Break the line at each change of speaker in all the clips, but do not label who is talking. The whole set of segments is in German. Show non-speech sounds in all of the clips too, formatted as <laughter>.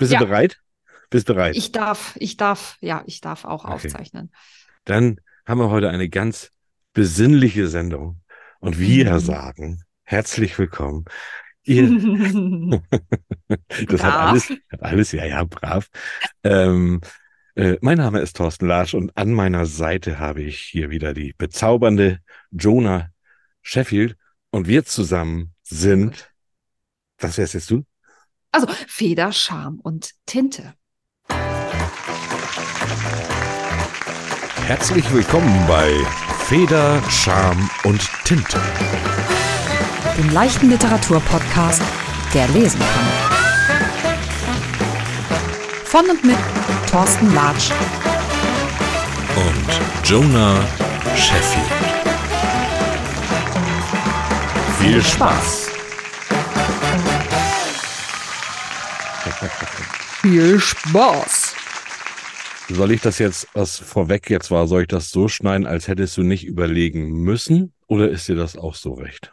Bist
Ja.
du bereit? Bist bereit?
Ich darf, ich darf, ja, ich darf auch
Okay.
aufzeichnen.
Dann haben wir heute eine ganz besinnliche Sendung. Und wir
Mhm.
sagen, herzlich willkommen. Ihr, <laughs> das hat alles, hat alles, ja, ja, brav. Ähm, äh, mein Name ist Thorsten Larsch und an meiner Seite habe ich hier wieder die bezaubernde Jonah Sheffield und wir zusammen sind, was wärst jetzt du?
Also Feder, Charme und Tinte.
Herzlich willkommen bei Feder, Charme und Tinte.
dem leichten Literaturpodcast, der lesen kann. Von und mit Thorsten Latsch.
und Jonah Sheffield. Viel Spaß!
Viel Spaß.
Soll ich das jetzt, was vorweg jetzt war, soll ich das so schneiden, als hättest du nicht überlegen müssen? Oder ist dir das auch so recht?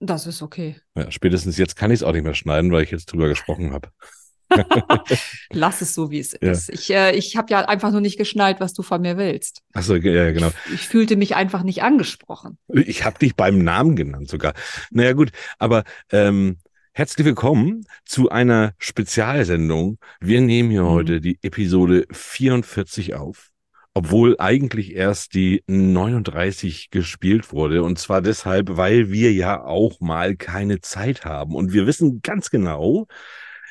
Das ist okay.
Ja, spätestens jetzt kann ich es auch nicht mehr schneiden, weil ich jetzt drüber gesprochen habe. <laughs>
Lass es so, wie es
Ja.
ist. Ich, äh, ich habe ja einfach nur nicht geschnallt, was du von mir willst.
Achso, ja, genau.
Ich, ich fühlte mich einfach nicht angesprochen.
Ich habe dich beim Namen genannt sogar. Naja gut, aber ähm, herzlich willkommen zu einer Spezialsendung. Wir nehmen hier
Mhm.
heute die Episode 44 auf, obwohl eigentlich erst die 39 gespielt wurde. Und zwar deshalb, weil wir ja auch mal keine Zeit haben. Und wir wissen ganz genau,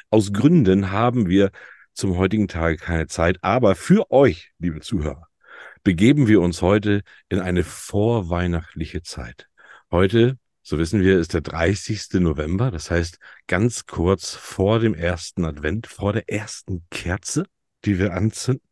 aus Gründen haben wir zum heutigen Tage keine Zeit. Aber für euch, liebe Zuhörer, begeben wir uns heute in eine vorweihnachtliche Zeit. Heute, so wissen wir, ist der 30. November, das heißt ganz kurz vor dem ersten Advent, vor der ersten Kerze, die wir anzünden.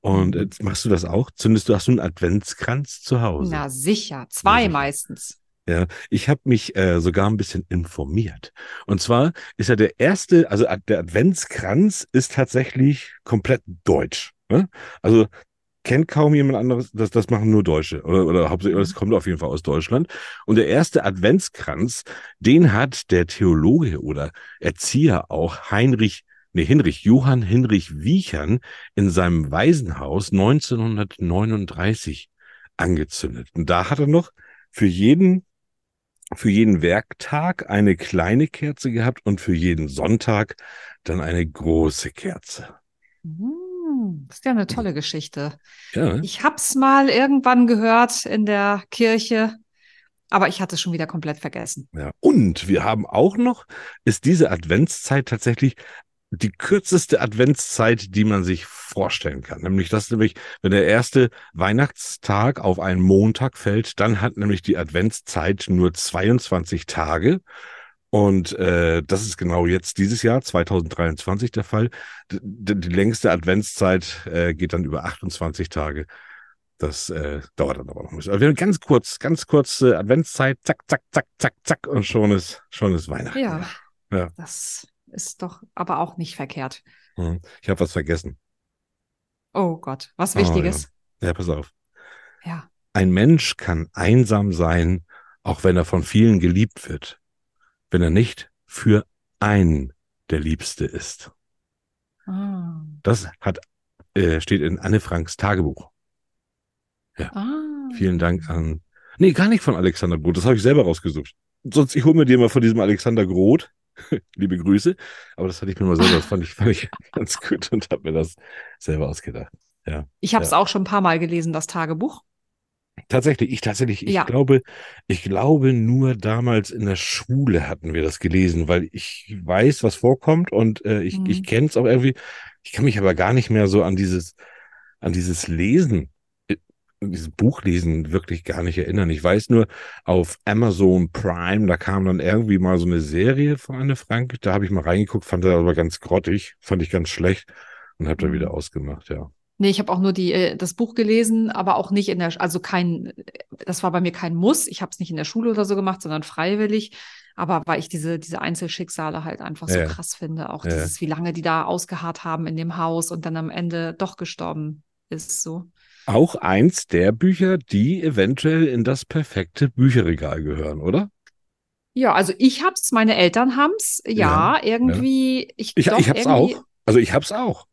Und
Mhm.
jetzt machst du das auch? Zündest du, hast du einen Adventskranz zu Hause?
Na sicher, zwei
sicher.
meistens.
Ja, ich habe mich äh, sogar ein bisschen informiert. Und zwar ist ja der erste, also der Adventskranz ist tatsächlich komplett deutsch. Ne? Also kennt kaum jemand anderes, das, das machen nur Deutsche oder, oder hauptsächlich, das kommt auf jeden Fall aus Deutschland. Und der erste Adventskranz, den hat der Theologe oder Erzieher auch Heinrich, nee, Hinrich, Johann Hinrich Wiechern in seinem Waisenhaus 1939 angezündet. Und da hat er noch für jeden für jeden Werktag eine kleine Kerze gehabt und für jeden Sonntag dann eine große Kerze.
Hm, das ist ja eine tolle Geschichte.
Ja, ne?
Ich hab's mal irgendwann gehört in der Kirche, aber ich hatte es schon wieder komplett vergessen.
ja. Und wir haben auch noch, ist diese Adventszeit tatsächlich die kürzeste Adventszeit, die man sich vorstellen kann. Nämlich das nämlich, wenn der erste Weihnachtstag auf einen Montag fällt, dann hat nämlich die Adventszeit nur 22 Tage. Und äh, das ist genau jetzt dieses Jahr, 2023, der Fall. D die längste Adventszeit äh, geht dann über 28 Tage. Das äh, dauert dann aber noch ein bisschen. Aber wir haben ganz kurz, ganz kurze Adventszeit, zack, zack, zack, zack, zack, und schon ist, schon ist Weihnachten.
Ja,
Ja.
das ist doch aber auch nicht verkehrt.
Hm. Ich habe was vergessen.
Oh Gott, was
Oh,
Wichtiges.
Ja, pass auf.
Ja.
Ein Mensch kann einsam sein, auch wenn er von vielen geliebt wird, wenn er nicht für einen der Liebste ist.
Ah.
Das hat, äh, steht in Anne Franks Tagebuch.
Ah.
Vielen Dank an, nee, gar nicht von Alexander Groth, das habe ich selber rausgesucht. Sonst, ich hole mir dir mal von diesem Alexander Groth, <laughs> liebe Grüße, aber das hatte ich mir mal selber, das fand ich, fand ich <laughs> ganz gut und habe mir das selber ausgedacht.
Ich habe es
Ja.
auch schon ein paar Mal gelesen, das Tagebuch.
Tatsächlich, ich tatsächlich, ich
Ja.
glaube, ich glaube nur damals in der Schule hatten wir das gelesen, weil ich weiß, was vorkommt und äh, ich,
Mhm.
ich kenne es auch irgendwie. Ich kann mich aber gar nicht mehr so an dieses, an dieses Lesen, äh, dieses Buchlesen wirklich gar nicht erinnern. Ich weiß nur, auf Amazon Prime, da kam dann irgendwie mal so eine Serie von Anne Frank. Da habe ich mal reingeguckt, fand das aber ganz grottig, fand ich ganz schlecht und habe da
Mhm.
wieder ausgemacht, ja.
Nee, ich habe auch nur die, äh, das Buch gelesen, aber auch nicht in der, also kein, das war bei mir kein Muss. Ich habe es nicht in der Schule oder so gemacht, sondern freiwillig. Aber weil ich diese, diese Einzelschicksale halt einfach so
Ja.
krass finde. Auch
Ja.
dieses, wie lange die da ausgeharrt haben in dem Haus und dann am Ende doch gestorben ist so.
Auch eins der Bücher, die eventuell in das perfekte Bücherregal gehören, oder?
Ja, also ich hab's, meine Eltern haben's. Ja, irgendwie, ich,
Ich,
doch,
ich hab's
irgendwie,
auch. Also ich hab's auch.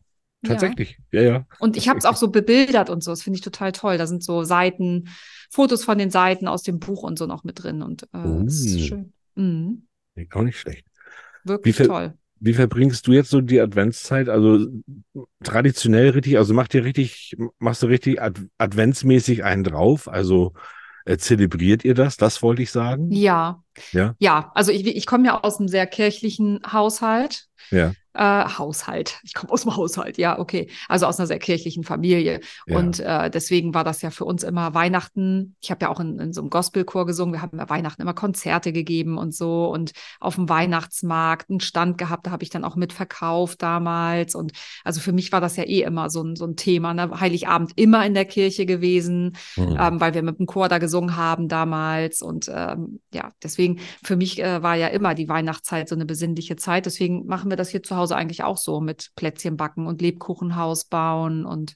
Ja.
Tatsächlich. Ja, ja.
Und ich habe es auch so bebildert und so. Das finde ich total toll. Da sind so Seiten, Fotos von den Seiten aus dem Buch und so noch mit drin. Und äh, das ist
Oh.
schön. Mhm.
Auch nicht schlecht.
Wirklich
viel-
toll.
Wie verbringst du jetzt so die Adventszeit? Also traditionell richtig, also macht ihr richtig, machst du richtig ad adventsmäßig einen drauf? Also äh, zelebriert ihr das? Das wollte ich sagen.
Ja.
Ja?
Ja, also ich, ich komme ja aus einem sehr kirchlichen Haushalt.
Ja.
Äh, Haushalt. Ich komme aus dem Haushalt, ja, okay. Also aus einer sehr kirchlichen Familie.
Ja.
Und äh, deswegen war das ja für uns immer Weihnachten. Ich habe ja auch in, in so einem Gospelchor gesungen. Wir haben ja Weihnachten immer Konzerte gegeben und so. Und auf dem Weihnachtsmarkt einen Stand gehabt. Da habe ich dann auch mitverkauft damals. Und also für mich war das ja eh immer so ein, so ein Thema. Ne? Heiligabend immer in der Kirche gewesen
Hm.
ähm, weil wir mit dem Chor da gesungen haben damals. Und ähm, ja, deswegen, für mich äh, war ja immer die Weihnachtszeit so eine besinnliche Zeit. Deswegen machen wir das hier zu Hause eigentlich auch so mit Plätzchen backen und Lebkuchenhaus bauen und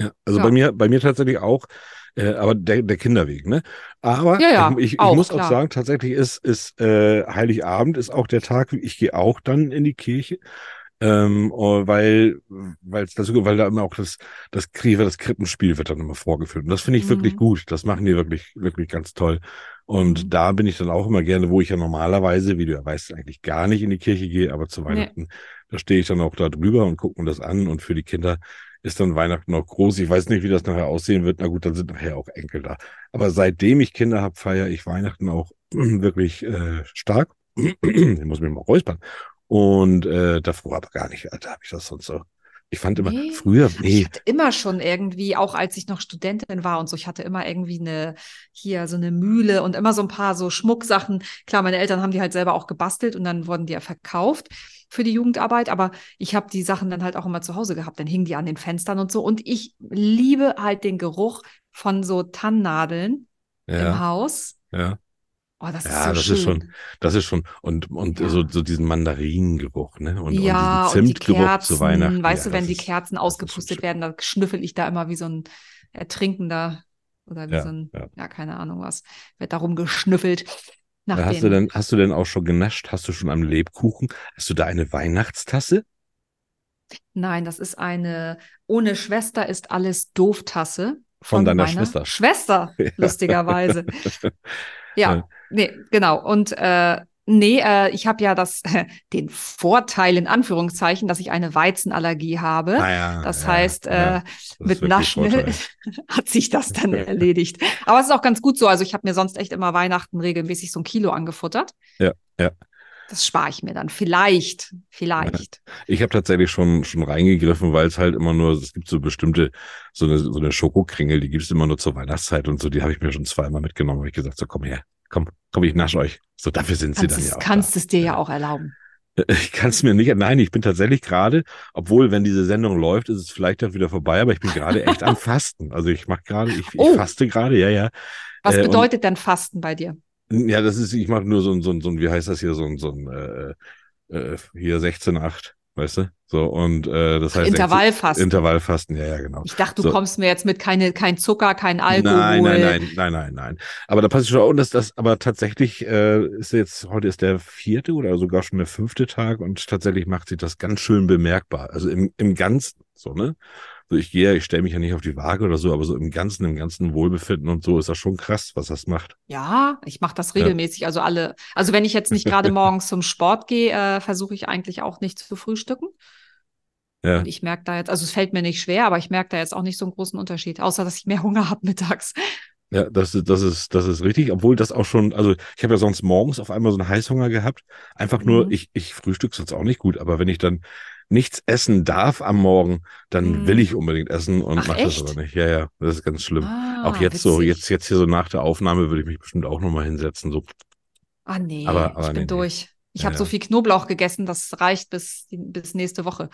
Ja, also
Ja.
bei mir, bei mir tatsächlich auch, äh, aber der, der Kinderweg, ne? Aber
Ja, ja,
ich, ich
auch,
muss auch
klar.
sagen, tatsächlich ist, ist äh, Heiligabend ist auch der Tag, ich gehe auch dann in die Kirche. Ähm, oh, weil, weil, das, weil da immer auch das, das Kriege, das Krippenspiel wird dann immer vorgeführt. Und das finde ich wirklich
Mhm.
gut. Das machen die wirklich, wirklich ganz toll. Und
Mhm.
da bin ich dann auch immer gerne, wo ich ja normalerweise, wie du ja weißt, eigentlich gar nicht in die Kirche gehe, aber zu
Nee.
Weihnachten, da stehe ich dann auch da drüber und gucke mir das an. Und für die Kinder ist dann Weihnachten noch groß. Ich weiß nicht, wie das nachher aussehen wird. Na gut, dann sind nachher auch Enkel da. Aber seitdem ich Kinder habe, feiere ich Weihnachten auch <clears throat> wirklich äh, stark. <clears throat> ich muss mich mal räuspern. Und äh, davor aber gar nicht. Da habe ich das sonst so. Ich fand immer
Nee.
früher,
Ich
nee,
hatte immer schon irgendwie, auch als ich noch Studentin war und so, ich hatte immer irgendwie eine, hier so eine Mühle und immer so ein paar so Schmucksachen. Klar, meine Eltern haben die halt selber auch gebastelt und dann wurden die ja verkauft für die Jugendarbeit, aber ich habe die Sachen dann halt auch immer zu Hause gehabt. Dann hingen die an den Fenstern und so. Und ich liebe halt den Geruch von so Tannennadeln im
ja,
Haus.
ja.
Oh, das ist
Ja,
so
das
schön.
ist schon, das ist schon, und, und
Ja.
so, so diesen Mandarinengeruch, ne? Und,
ja,
und diesen
und die
Zimtgeruch
Kerzen,
zu Weihnachten.
weißt
ja,
du, wenn die
ist-
Kerzen
ist
ausgepustet werden, da schnüffel ich da immer wie so ein Ertrinkender oder wie
Ja,
so ein,
ja.
keine Ahnung was, wird darum geschnüffelt. Nach
hast du denn, hast du denn auch schon genascht? Hast du schon am Lebkuchen? Hast du da eine Weihnachtstasse?
Nein, das ist eine ohne Schwester ist alles Doof-Tasse
Von deiner
meiner
Schwester.
Schwester, <laughs> lustigerweise. <laughs> Ja,
Ja.
nee, genau. Und äh, nee, äh, ich habe ja das, <laughs> den Vorteil in Anführungszeichen, dass ich eine Weizenallergie habe.
Ah, ja,
Das
ja,
heißt,
ja,
äh,
das
mit
Vorteil. <laughs>
hat sich das dann <laughs> erledigt. Aber es ist auch ganz gut so. Also ich habe mir sonst echt immer Weihnachten regelmäßig so ein Kilo angefuttert.
Ja, ja.
Das spare ich mir dann. Vielleicht, vielleicht.
Ich habe tatsächlich schon, schon reingegriffen, weil es halt immer nur, es gibt so bestimmte, so eine, so eine Schokokringel, die gibt's immer nur zur Weihnachtszeit und so, die habe ich mir schon zweimal mitgenommen. Habe ich gesagt, so komm her, komm, komm, ich nasche euch. So, dafür sind sie
Kannst,
dann
es,
ja auch
kannst
da.
es dir ja auch erlauben. <laughs>
Ich kann es mir nicht, nein, ich bin tatsächlich gerade, obwohl, wenn diese Sendung läuft, ist es vielleicht dann wieder vorbei, aber ich bin gerade echt am <laughs> Fasten. Also ich mache gerade, ich, ich
Oh.
faste gerade, ja, ja.
Was
Äh, und-
bedeutet denn Fasten bei dir?
Ja, das ist, ich mache nur so ein, so ein, so ein, wie heißt das hier, so ein, so ein, äh, äh, hier 16,8, weißt du? So, und äh, das heißt 16
Intervallfasten.
Intervallfasten, ja, ja, genau.
Ich dachte, du
So.
kommst mir jetzt mit keine, kein Zucker, kein Alkohol.
Nein, nein, nein, nein, nein, nein. Aber da passt schon, und das, das, aber tatsächlich äh, ist jetzt, heute ist der vierte oder sogar schon der fünfte Tag und tatsächlich macht sich das ganz schön bemerkbar. Also im, im Ganzen, so, ne? So, ich gehe, ich stelle mich ja nicht auf die Waage oder so, aber so im Ganzen, im ganzen Wohlbefinden und so ist das schon krass, was das macht.
Ja, ich mache das regelmäßig. Also alle, also wenn ich jetzt nicht gerade <laughs> morgens zum Sport gehe, äh, versuche ich eigentlich auch nicht zu frühstücken.
Ja.
Und ich merke da jetzt, also es fällt mir nicht schwer, aber ich merke da jetzt auch nicht so einen großen Unterschied, außer dass ich mehr Hunger habe mittags.
Ja, das, ist- das ist, das ist richtig, obwohl das auch schon, also ich habe ja sonst morgens auf einmal so einen Heißhunger gehabt. Einfach nur,
Mhm.
ich, ich frühstück sonst auch nicht gut, aber wenn ich dann nichts essen darf am Morgen, dann
Mhm.
will ich unbedingt essen und
Ach,
mache das aber nicht. Ja, ja, das ist ganz schlimm.
Ah,
auch jetzt so,
witzig.
jetzt, jetzt hier so nach der Aufnahme würde ich mich bestimmt auch nochmal hinsetzen. So,
Ah, nee,
Aber- aber
ich bin
nee,
durch. Ich
Ja,
habe so
ja.
viel Knoblauch gegessen, das reicht bis, bis nächste Woche.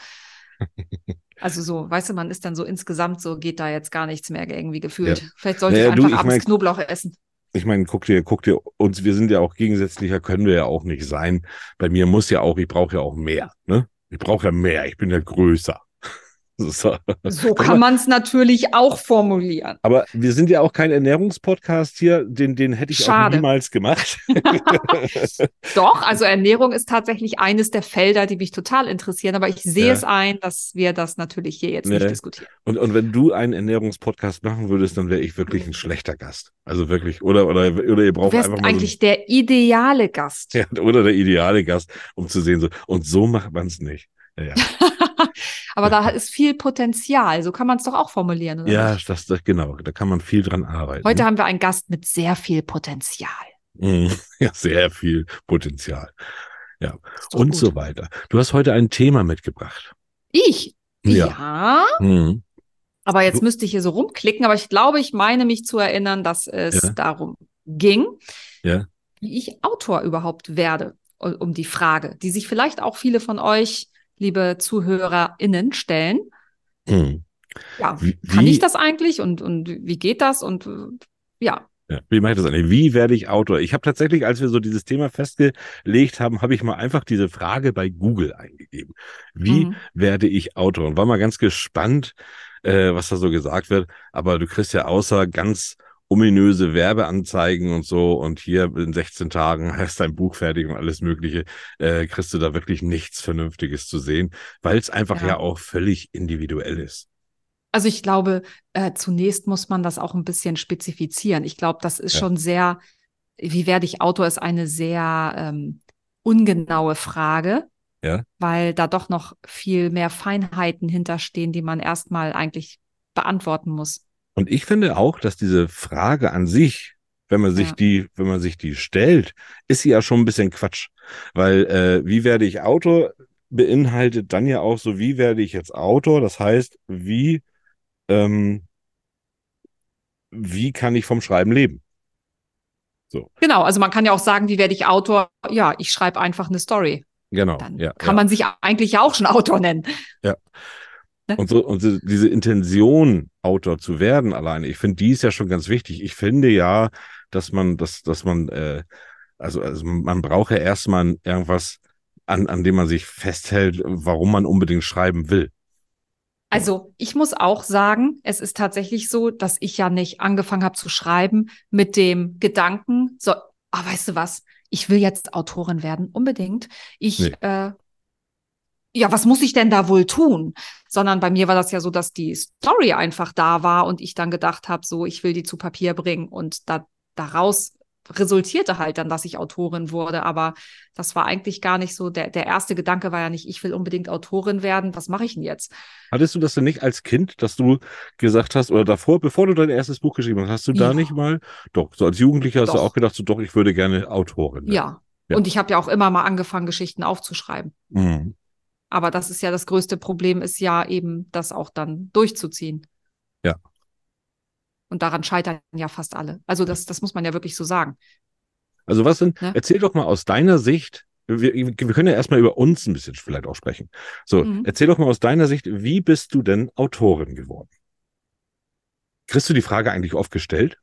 <laughs> Also so, weißt du, man ist dann so insgesamt so, geht da jetzt gar nichts mehr irgendwie gefühlt.
Ja.
Vielleicht sollte
Naja,
ich
du,
einfach
ich
abends
mein-
Knoblauch essen.
ich meine, guck dir, guck dir uns, wir sind ja auch gegensätzlicher, können wir ja auch nicht sein. Bei mir muss ja auch, ich brauche ja auch mehr, ne? Ich brauche ja mehr, ich bin ja größer. <laughs> So,
So kann man es natürlich auch formulieren.
Aber wir sind ja auch kein Ernährungspodcast hier, den, den hätte ich
Schade.
auch niemals gemacht. <laughs> <laughs>
Doch, also Ernährung ist tatsächlich eines der Felder, die mich total interessieren, aber ich sehe
Ja.
es ein, dass wir das natürlich hier jetzt
Nee.
nicht diskutieren.
Und, und wenn du einen Ernährungspodcast machen würdest, dann wäre ich wirklich ein schlechter Gast. Also wirklich, oder, oder, oder ihr
Du
braucht
wärst
einfach mal
eigentlich der ideale Gast.
so, ja, oder der ideale Gast, um zu sehen, so, und so macht man es nicht. Ja, ja.
aber da ist viel Potenzial, so kann man es doch auch formulieren. Oder
ja das, das, genau, da kann man viel dran arbeiten.
Heute haben wir einen Gast mit sehr viel Potenzial.
Mhm. <laughs> Ja, sehr viel Potenzial.
Doch
Und
gut.
so weiter. Du hast heute ein Thema mitgebracht.
Ich?
Ja.
ja.
Mhm.
Aber jetzt müsste ich hier so rumklicken, aber ich glaube, ich meine mich zu erinnern, dass es
Ja.
darum ging,
Ja.
wie ich Autor überhaupt werde, um die Frage, die sich vielleicht auch viele von euch, liebe ZuhörerInnen, stellen.
Mhm.
Ja,
Wie-
kann ich das eigentlich und, und wie geht das? Und äh, ja,
Ja, wie mache ich das eigentlich? Wie werde ich Autor? Ich habe tatsächlich, als wir so dieses Thema festgelegt haben, habe ich mal einfach diese Frage bei Google eingegeben. Wie
Mhm.
werde ich Autor? Und war mal ganz gespannt, äh, was da so gesagt wird. Aber du kriegst ja außer ganz ominöse Werbeanzeigen und so und hier in 16 Tagen <laughs> hast dein Buch fertig und alles Mögliche, äh, kriegst du da wirklich nichts Vernünftiges zu sehen, weil es einfach
Ja.
ja auch völlig individuell ist.
Also ich glaube, äh, zunächst muss man das auch ein bisschen spezifizieren. Ich glaube, das ist
Ja.
schon sehr, wie werde ich Autor, ist eine sehr ähm, ungenaue Frage,
Ja.
weil da doch noch viel mehr Feinheiten hinterstehen, die man erstmal eigentlich beantworten muss.
Und ich finde auch, dass diese Frage an sich, wenn man sich
Ja.
die, wenn man sich die stellt, ist sie ja schon ein bisschen Quatsch. Weil äh, wie werde ich Autor beinhaltet dann ja auch so, wie werde ich jetzt Autor? Das heißt, wie ähm, wie kann ich vom Schreiben leben?
Genau, also man kann ja auch sagen, wie werde ich Autor? Ja, ich schreibe einfach eine Story.
Genau.
Dann
ja,
kann
ja.
man sich eigentlich ja auch schon Autor nennen.
Und so, und so diese Intention, Autor zu werden alleine, ich finde, die ist ja schon ganz wichtig. Ich finde ja, dass man, dass, dass man, äh, also, also man braucht ja erstmal irgendwas, an, an dem man sich festhält, warum man unbedingt schreiben will.
Also ich muss auch sagen, es ist tatsächlich so, dass ich ja nicht angefangen habe zu schreiben mit dem Gedanken, so, ah, weißt du was, ich will jetzt Autorin werden, unbedingt. Ich,
Nee.
äh, ja, was muss ich denn da wohl tun? Sondern bei mir war das ja so, dass die Story einfach da war und ich dann gedacht habe, so, ich will die zu Papier bringen und da, daraus resultierte halt dann, dass ich Autorin wurde. Aber das war eigentlich gar nicht so, der, der erste Gedanke war ja nicht, ich will unbedingt Autorin werden, was mache ich denn jetzt?
Hattest du das denn nicht als Kind, dass du gesagt hast, oder davor, bevor du dein erstes Buch geschrieben hast, hast du da
Ja.
nicht mal, doch, so als Jugendlicher hast du
Doch.
auch gedacht, so doch, ich würde gerne Autorin werden.
Ja.
Ja.
Und ich habe ja auch immer mal angefangen, Geschichten aufzuschreiben.
Mhm.
Aber das ist ja das größte Problem, ist ja eben, das auch dann durchzuziehen.
Ja.
Und daran scheitern ja fast alle. Also das, das muss man ja wirklich so sagen.
Also was denn,
Ja.
erzähl doch mal aus deiner Sicht, wir, wir können ja erstmal über uns ein bisschen vielleicht auch sprechen. So,
Mhm.
erzähl doch mal aus deiner Sicht, wie bist du denn Autorin geworden? Kriegst du die Frage eigentlich oft gestellt?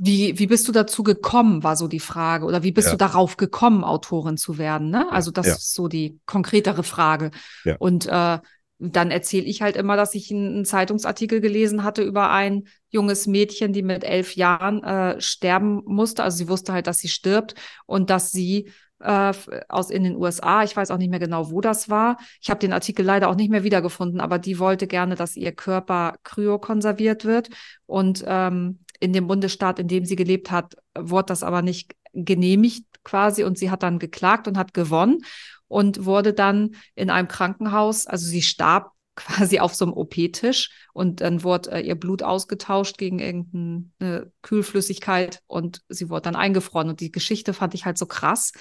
Wie, wie bist du dazu gekommen, war so die Frage. Oder wie bist
Ja.
du darauf gekommen, Autorin zu werden? Ne? Also das
ja.
ist so die konkretere Frage.
Ja.
Und äh, dann erzähle ich halt immer, dass ich einen, Zeitungsartikel gelesen hatte über ein junges Mädchen, die mit elf Jahren äh, sterben musste. Also sie wusste halt, dass sie stirbt und dass sie äh, aus in den USA, ich weiß auch nicht mehr genau, wo das war. Ich habe den Artikel leider auch nicht mehr wiedergefunden, aber die wollte gerne, dass ihr Körper kryokonserviert wird. Und ähm, in dem Bundesstaat, in dem sie gelebt hat, wurde das aber nicht genehmigt quasi. Und sie hat dann geklagt und hat gewonnen und wurde dann in einem Krankenhaus, also sie starb <laughs> quasi auf so einem OP-Tisch und dann wurde äh, ihr Blut ausgetauscht gegen irgendeine Kühlflüssigkeit und sie wurde dann eingefroren. Und die Geschichte fand ich halt so krass,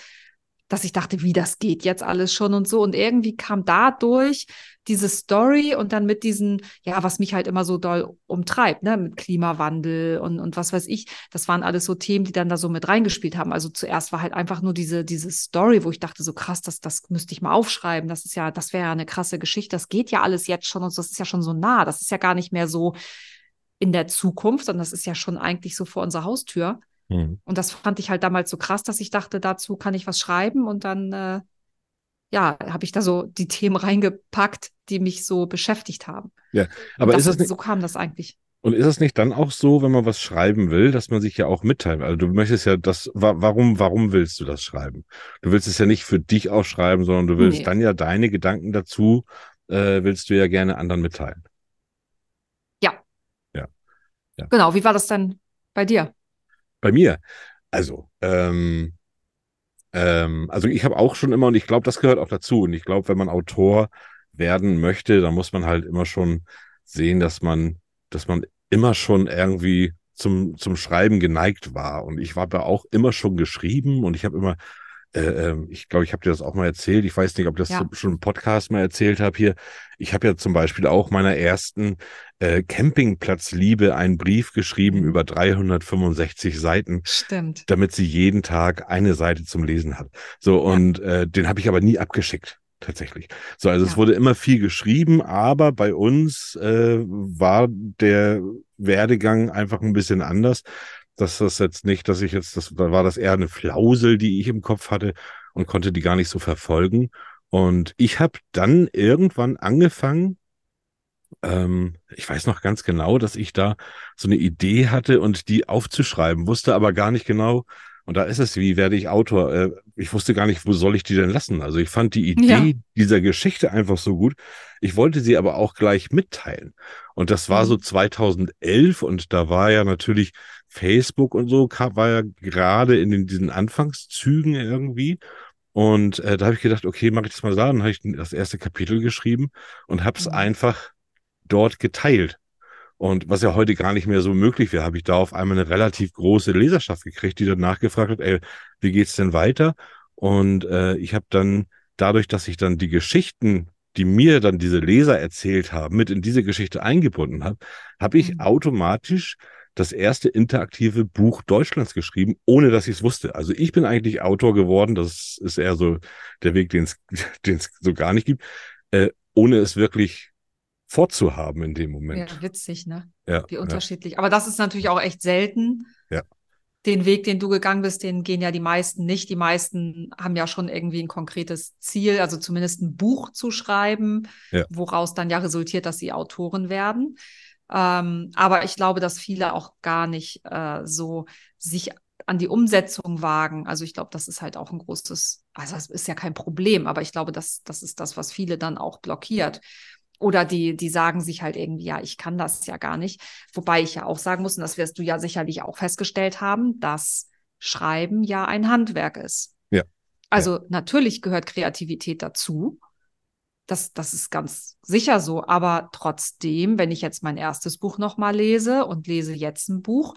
dass ich dachte, wie das geht jetzt alles schon und so. Und irgendwie kam dadurch diese Story und dann mit diesen, ja, was mich halt immer so doll umtreibt, ne, mit Klimawandel und, und was weiß ich. Das waren alles so Themen, die dann da so mit reingespielt haben. Also zuerst war halt einfach nur diese, diese Story, wo ich dachte, so krass, das, das müsste ich mal aufschreiben. Das ist ja, das wäre ja eine krasse Geschichte. Das geht ja alles jetzt schon und das ist ja schon so nah. Das ist ja gar nicht mehr so in der Zukunft, sondern das ist ja schon eigentlich so vor unserer Haustür.
Mhm.
Und das fand ich halt damals so krass, dass ich dachte, dazu kann ich was schreiben und dann äh, ja, habe ich da so die Themen <laughs> reingepackt, die mich so beschäftigt haben.
Ja, aber
das,
ist das nicht,
so kam das eigentlich.
und ist es nicht dann auch so, wenn man was schreiben will, dass man sich ja auch mitteilt? Also du möchtest ja das, wa warum, warum willst du das schreiben? Du willst es ja nicht für dich auch schreiben, sondern du willst
Nee.
dann ja deine Gedanken dazu, äh, willst du ja gerne anderen mitteilen.
Genau, wie war das denn bei dir?
Bei mir, also, ähm, ähm, also ich habe auch schon immer, und ich glaube, das gehört auch dazu. Und ich glaube, wenn man Autor werden möchte, dann muss man halt immer schon sehen, dass man, dass man immer schon irgendwie zum, zum Schreiben geneigt war. Und ich habe ja auch immer schon geschrieben und ich habe immer, äh, ähm, ich glaube, ich habe dir das auch mal erzählt. Ich weiß nicht, ob ich das
Ja.
schon im Podcast mal erzählt habe hier. Ich habe ja zum Beispiel auch meiner ersten äh, Campingplatzliebe einen Brief geschrieben über 365 Seiten
Stimmt.
damit sie jeden Tag eine Seite zum Lesen hat. So, und äh, den habe ich aber nie abgeschickt, tatsächlich. So, also es
Ja.
wurde immer viel geschrieben, aber bei uns äh, war der Werdegang einfach ein bisschen anders. Das ist jetzt nicht, dass ich jetzt, das da war das eher eine Flausel, die ich im Kopf hatte und konnte die gar nicht so verfolgen. Und ich habe dann irgendwann angefangen, ähm, ich weiß noch ganz genau, dass ich da so eine Idee hatte und die aufzuschreiben, wusste aber gar nicht genau. Und da ist es, wie werde ich Autor? Äh, ich wusste gar nicht, wo soll ich die denn lassen? Also ich fand die Idee
Ja.
dieser Geschichte einfach so gut. Ich wollte sie aber auch gleich mitteilen. Und das war
Mhm.
so 2011 und da war ja natürlich Facebook und so, kam, war ja gerade in den, diesen Anfangszügen irgendwie. Und äh, da habe ich gedacht, okay, mache ich das mal da. Dann habe ich das erste Kapitel geschrieben und habe es
Mhm.
einfach dort geteilt. Und was ja heute gar nicht mehr so möglich wäre, habe ich da auf einmal eine relativ große Leserschaft gekriegt, die dann nachgefragt hat, ey, wie geht's denn weiter? Und äh, ich habe dann dadurch, dass ich dann die Geschichten, die mir dann diese Leser erzählt haben, mit in diese Geschichte eingebunden habe, habe ich
Mhm.
automatisch das erste interaktive Buch Deutschlands geschrieben, ohne dass ich es wusste. Also ich bin eigentlich Autor geworden, das ist eher so der Weg, den es <laughs> so gar nicht gibt, äh, ohne es wirklich vorzuhaben in dem Moment.
Ja, witzig, ne?
Ja,
Wie
ja.
unterschiedlich. Aber das ist natürlich auch echt selten.
Ja.
Den Weg, den du gegangen bist, den gehen ja die meisten nicht. Die meisten haben ja schon irgendwie ein konkretes Ziel, also zumindest ein Buch zu schreiben,
Ja.
woraus dann ja resultiert, dass sie Autoren werden. Ähm, aber ich glaube, dass viele auch gar nicht äh, so sich an die Umsetzung wagen. Also ich glaube, das ist halt auch ein großes, also das ist ja kein Problem, aber ich glaube, das, das ist das, was viele dann auch blockiert. Oder die, die sagen sich halt irgendwie, ja, ich kann das ja gar nicht. Wobei ich ja auch sagen muss, und das wirst du ja sicherlich auch festgestellt haben, dass Schreiben ja ein Handwerk ist.
Ja.
Also natürlich gehört Kreativität dazu. Das, das ist ganz sicher so. Aber trotzdem, wenn ich jetzt mein erstes Buch nochmal lese und lese jetzt ein Buch,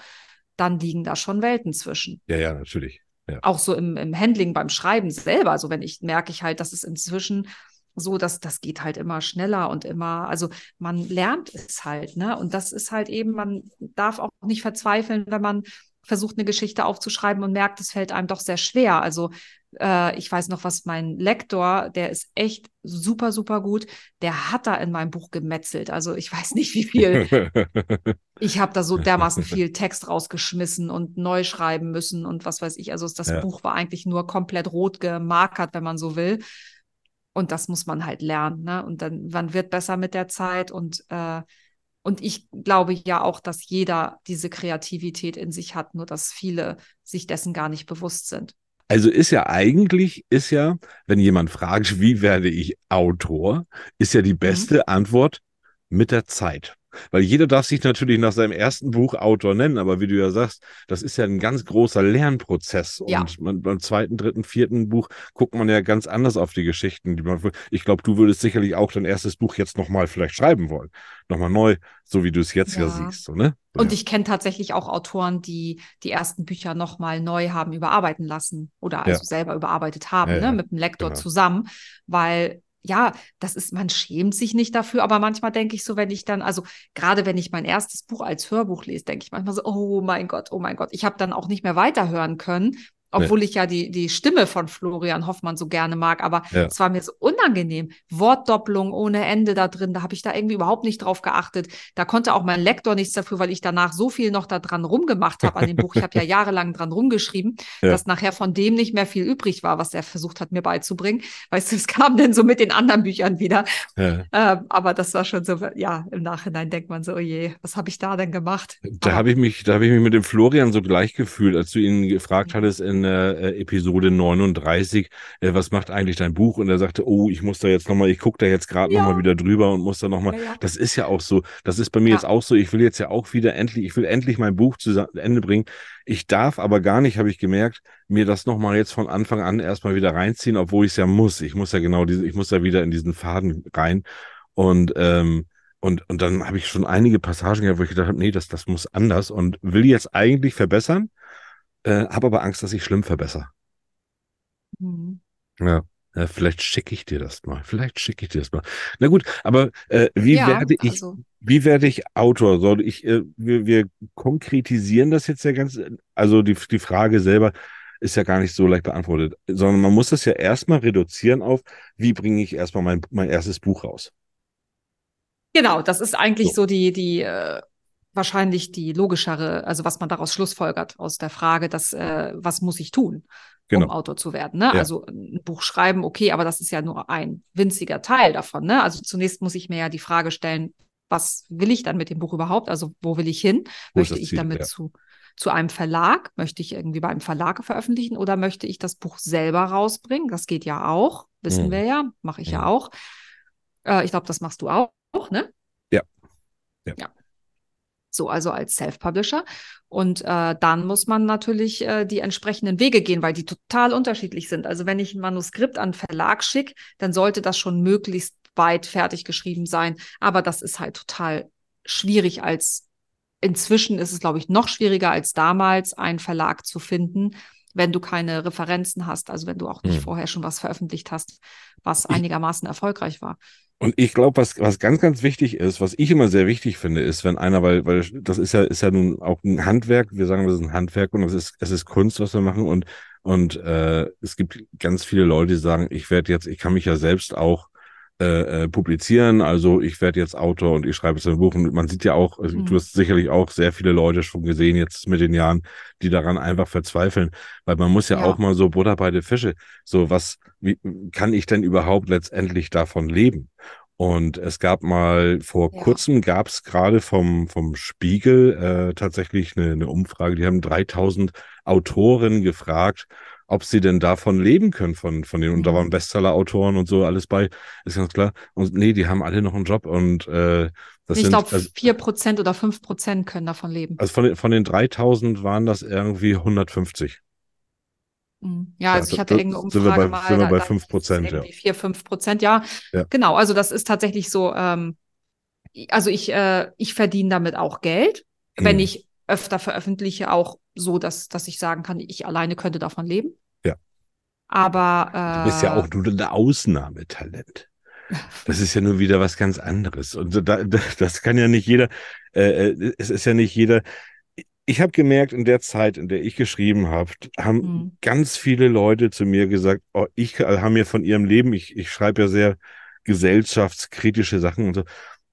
dann liegen da schon Welten zwischen.
Ja, ja, natürlich.
Auch so im, im Handling beim Schreiben selber. Also wenn ich merke ich halt, dass es inzwischen so, dass das geht halt immer schneller und immer, also man lernt es halt, ne? Und das ist halt eben, man darf auch nicht verzweifeln, wenn man versucht, eine Geschichte aufzuschreiben und merkt, es fällt einem doch sehr schwer. Also äh, ich weiß noch, was mein Lektor, der ist echt super, super gut, der hat da in meinem Buch gemetzelt. Also ich weiß nicht, wie viel. <laughs> Ich habe da so dermaßen viel Text rausgeschmissen und neu schreiben müssen und was weiß ich. Also das
Ja.
Buch war eigentlich nur komplett rot gemarkert, wenn man so will. Und das muss man halt lernen, ne? Und dann, man wird besser mit der Zeit und äh, und ich glaube ja auch, dass jeder diese Kreativität in sich hat, nur dass viele sich dessen gar nicht bewusst sind.
Also ist ja eigentlich, ist ja, wenn jemand fragt, wie werde ich Autor, ist ja die beste Antwort mit der Zeit. Weil jeder darf sich natürlich nach seinem ersten Buch Autor nennen, aber wie du ja sagst, das ist ja ein ganz großer Lernprozess.
Ja.
Und man, beim zweiten, dritten, vierten Buch guckt man ja ganz anders auf die Geschichten. Die man, ich glaube, du würdest sicherlich auch dein erstes Buch jetzt nochmal vielleicht schreiben wollen. Nochmal neu, so wie du es jetzt ja,
Ja.
siehst. So, ne?
Und
ja.
ich kenne tatsächlich auch Autoren, die die ersten Bücher nochmal neu haben überarbeiten lassen oder also selber überarbeitet haben, ne, mit dem Lektor
genau.
zusammen, weil ja, das ist, man schämt sich nicht dafür, aber manchmal denke ich so, wenn ich dann, also gerade wenn ich mein erstes Buch als Hörbuch lese, denke ich manchmal so, oh mein Gott, oh mein Gott, ich habe dann auch nicht mehr weiterhören können, obwohl ich ja die, die Stimme von Florian Hoffmann so gerne mag, aber
Ja.
es war mir so unangenehm. Wortdoppelung ohne Ende da drin, da habe ich da irgendwie überhaupt nicht drauf geachtet. Da konnte auch mein Lektor nichts dafür, weil ich danach so viel noch da dran rumgemacht habe an dem Buch. Ich habe ja <laughs> jahrelang dran rumgeschrieben,
Ja.
dass nachher von dem nicht mehr viel übrig war, was er versucht hat, mir beizubringen. Weißt du, es kam dann so mit den anderen Büchern wieder.
Ja.
Ähm, aber das war schon so, ja, im Nachhinein denkt man so, oh je, was habe ich da denn gemacht?
Da habe ich mich, da habe ich mich mit dem Florian so gleich gefühlt, als du ihn gefragt hattest in äh, Episode 39, äh, was macht eigentlich dein Buch? Und er sagte, oh, ich muss da jetzt nochmal, ich gucke da jetzt gerade
Ja.
noch nochmal wieder drüber und muss da nochmal.
Ja, ja.
Das ist ja auch so. Das ist bei mir
Ja.
jetzt auch so. Ich will jetzt ja auch wieder endlich, ich will endlich mein Buch zu Ende bringen. Ich darf aber gar nicht, habe ich gemerkt, mir das nochmal jetzt von Anfang an erstmal wieder reinziehen, obwohl ich es ja muss. Ich muss ja genau diese, ich muss ja wieder in diesen Faden rein. Und ähm, und, und dann habe ich schon einige Passagen gehabt, wo ich gedacht habe, nee, das, das muss anders und will jetzt eigentlich verbessern, äh, habe aber Angst, dass ich schlimm verbessere.
Mhm.
Ja. Ja, vielleicht schicke ich dir das mal. Vielleicht schicke ich dir das mal. Na gut, aber äh, wie
ja,
werde ich,
also,
wie werde ich Autor? Soll ich, äh, wir, wir konkretisieren das jetzt ja ganz, also die, die Frage selber ist ja gar nicht so leicht beantwortet, sondern man muss das ja erstmal reduzieren auf, wie bringe ich erstmal mein, mein erstes Buch raus?
genau, das ist eigentlich
So.
so, die, die, äh, wahrscheinlich die logischere, also was man daraus schlussfolgert aus der Frage, dass, äh, was muss ich tun?
Genau.
um Autor zu werden. Ne?
Ja.
Also ein Buch schreiben, okay, aber das ist ja nur ein winziger Teil davon. Ne? Also zunächst muss ich mir ja die Frage stellen, was will ich dann mit dem Buch überhaupt? Also wo will ich hin?
Wo
Möchte ich damit
Ja.
zu, zu einem Verlag? Möchte ich irgendwie bei einem Verlag veröffentlichen oder möchte ich das Buch selber rausbringen? Das geht ja auch, wissen
Mhm.
wir ja, mache ich ja
Mhm.
auch. Äh, ich glaube, das machst du auch, ne?
Ja. Ja.
ja. So, also als Self-Publisher. Und äh, dann muss man natürlich äh, die entsprechenden Wege gehen, weil die total unterschiedlich sind. Also wenn ich ein Manuskript an Verlag schicke, dann sollte das schon möglichst weit fertig geschrieben sein. Aber das ist halt total schwierig als inzwischen ist es, glaube ich, noch schwieriger als damals, einen Verlag zu finden, wenn du keine Referenzen hast, also wenn du auch nicht
Hm.
vorher schon was veröffentlicht hast, was einigermaßen erfolgreich war.
Und ich glaube, was, was ganz, ganz wichtig ist, was ich immer sehr wichtig finde, ist, wenn einer, weil, weil das ist ja, ist ja nun auch ein Handwerk, wir sagen, das ist ein Handwerk und es ist, es ist Kunst, was wir machen. Und, und äh, es gibt ganz viele Leute, die sagen, ich werde jetzt, ich kann mich ja selbst auch äh, äh, publizieren, also ich werde jetzt Autor und ich schreibe jetzt ein Buch und man sieht ja auch, also
Mhm.
du hast sicherlich auch sehr viele Leute schon gesehen jetzt mit den Jahren, die daran einfach verzweifeln, weil man muss ja,
Ja.
auch mal so Butter bei den Fische, so was, wie kann ich denn überhaupt letztendlich davon leben? Und es gab mal, vor
Ja.
kurzem gab es gerade vom, vom Spiegel äh, tatsächlich eine, eine Umfrage, die haben 3000 Autoren gefragt, ob sie denn davon leben können von, von denen. Und da waren Bestseller-Autoren und so alles bei, ist ganz klar. Und nee, die haben alle noch einen Job und äh, das
ich
sind,
glaube,
also,
4% oder 5% können davon leben.
also von den, von den 3000 waren das irgendwie 150.
Mhm. Ja, also
Ja,
ich hatte irgendeine
sind wir
Umfrage
bei-
mal.
sind wir bei
da
5%,
hieß es
ja.
Irgendwie 4, 5 Prozent, ja.
Ja.
Genau, also das ist tatsächlich so, ähm, also ich, äh, ich verdiene damit auch Geld, wenn
Mhm.
ich öfter veröffentliche, auch so, dass, dass ich sagen kann, ich alleine könnte davon leben.
Ja.
Aber äh,
Du bist ja auch nur ein Ausnahmetalent. Das ist ja nur wieder was ganz anderes. Und da, da, das kann ja nicht jeder, äh, äh, es ist ja nicht jeder. Ich habe gemerkt, in der Zeit, in der ich geschrieben habe, haben
Mhm.
ganz viele Leute zu mir gesagt, oh, ich äh, haben mir von ihrem Leben, ich, ich schreibe ja sehr gesellschaftskritische Sachen und so.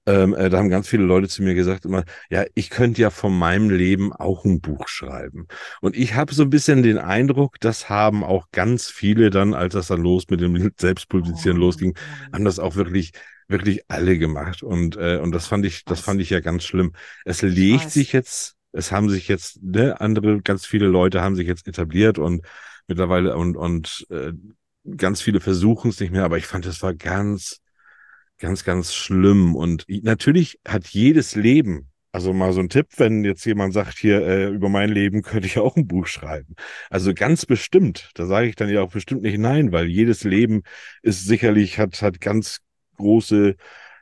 Ähm, äh, da haben ganz viele Leute zu mir gesagt immer, ja, ich könnte ja von meinem Leben auch ein Buch schreiben. Und ich habe so ein bisschen den Eindruck, das haben auch ganz viele dann, als das dann los mit dem <laughs> Selbstpublizieren
Oh,
losging, haben das auch wirklich, wirklich alle gemacht. Und, äh, und das fand ich, das fand ich ja ganz schlimm. Es legt sich jetzt, es haben sich jetzt, ne, andere, ganz viele Leute haben sich jetzt etabliert und mittlerweile und, und äh, ganz viele versuchen es nicht mehr, aber ich fand, das war ganz, ganz, ganz schlimm. Und natürlich hat jedes Leben, also mal so ein Tipp, wenn jetzt jemand sagt, hier, äh, über mein Leben könnte ich auch ein Buch schreiben. Also ganz bestimmt, da sage ich dann ja auch bestimmt nicht nein, weil jedes Leben ist sicherlich, hat, hat ganz große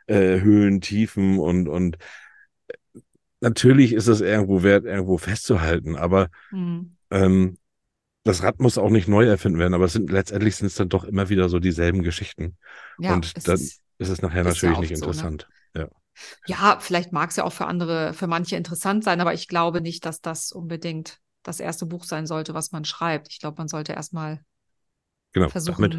äh, Höhen, Tiefen und, und natürlich ist es irgendwo wert, irgendwo festzuhalten, aber
Mhm.
ähm, das Rad muss auch nicht neu erfinden werden, aber es sind letztendlich sind es dann doch immer wieder so dieselben Geschichten.
Ja,
und dann
ist-
ist es nachher
ist ja
natürlich nicht
so, ne?
interessant.
Ja, vielleicht mag es ja auch für andere, für manche interessant sein, aber ich glaube nicht, dass das unbedingt das erste Buch sein sollte, was man schreibt. Ich glaube, man sollte erstmal
Genau,
versuchen,
damit,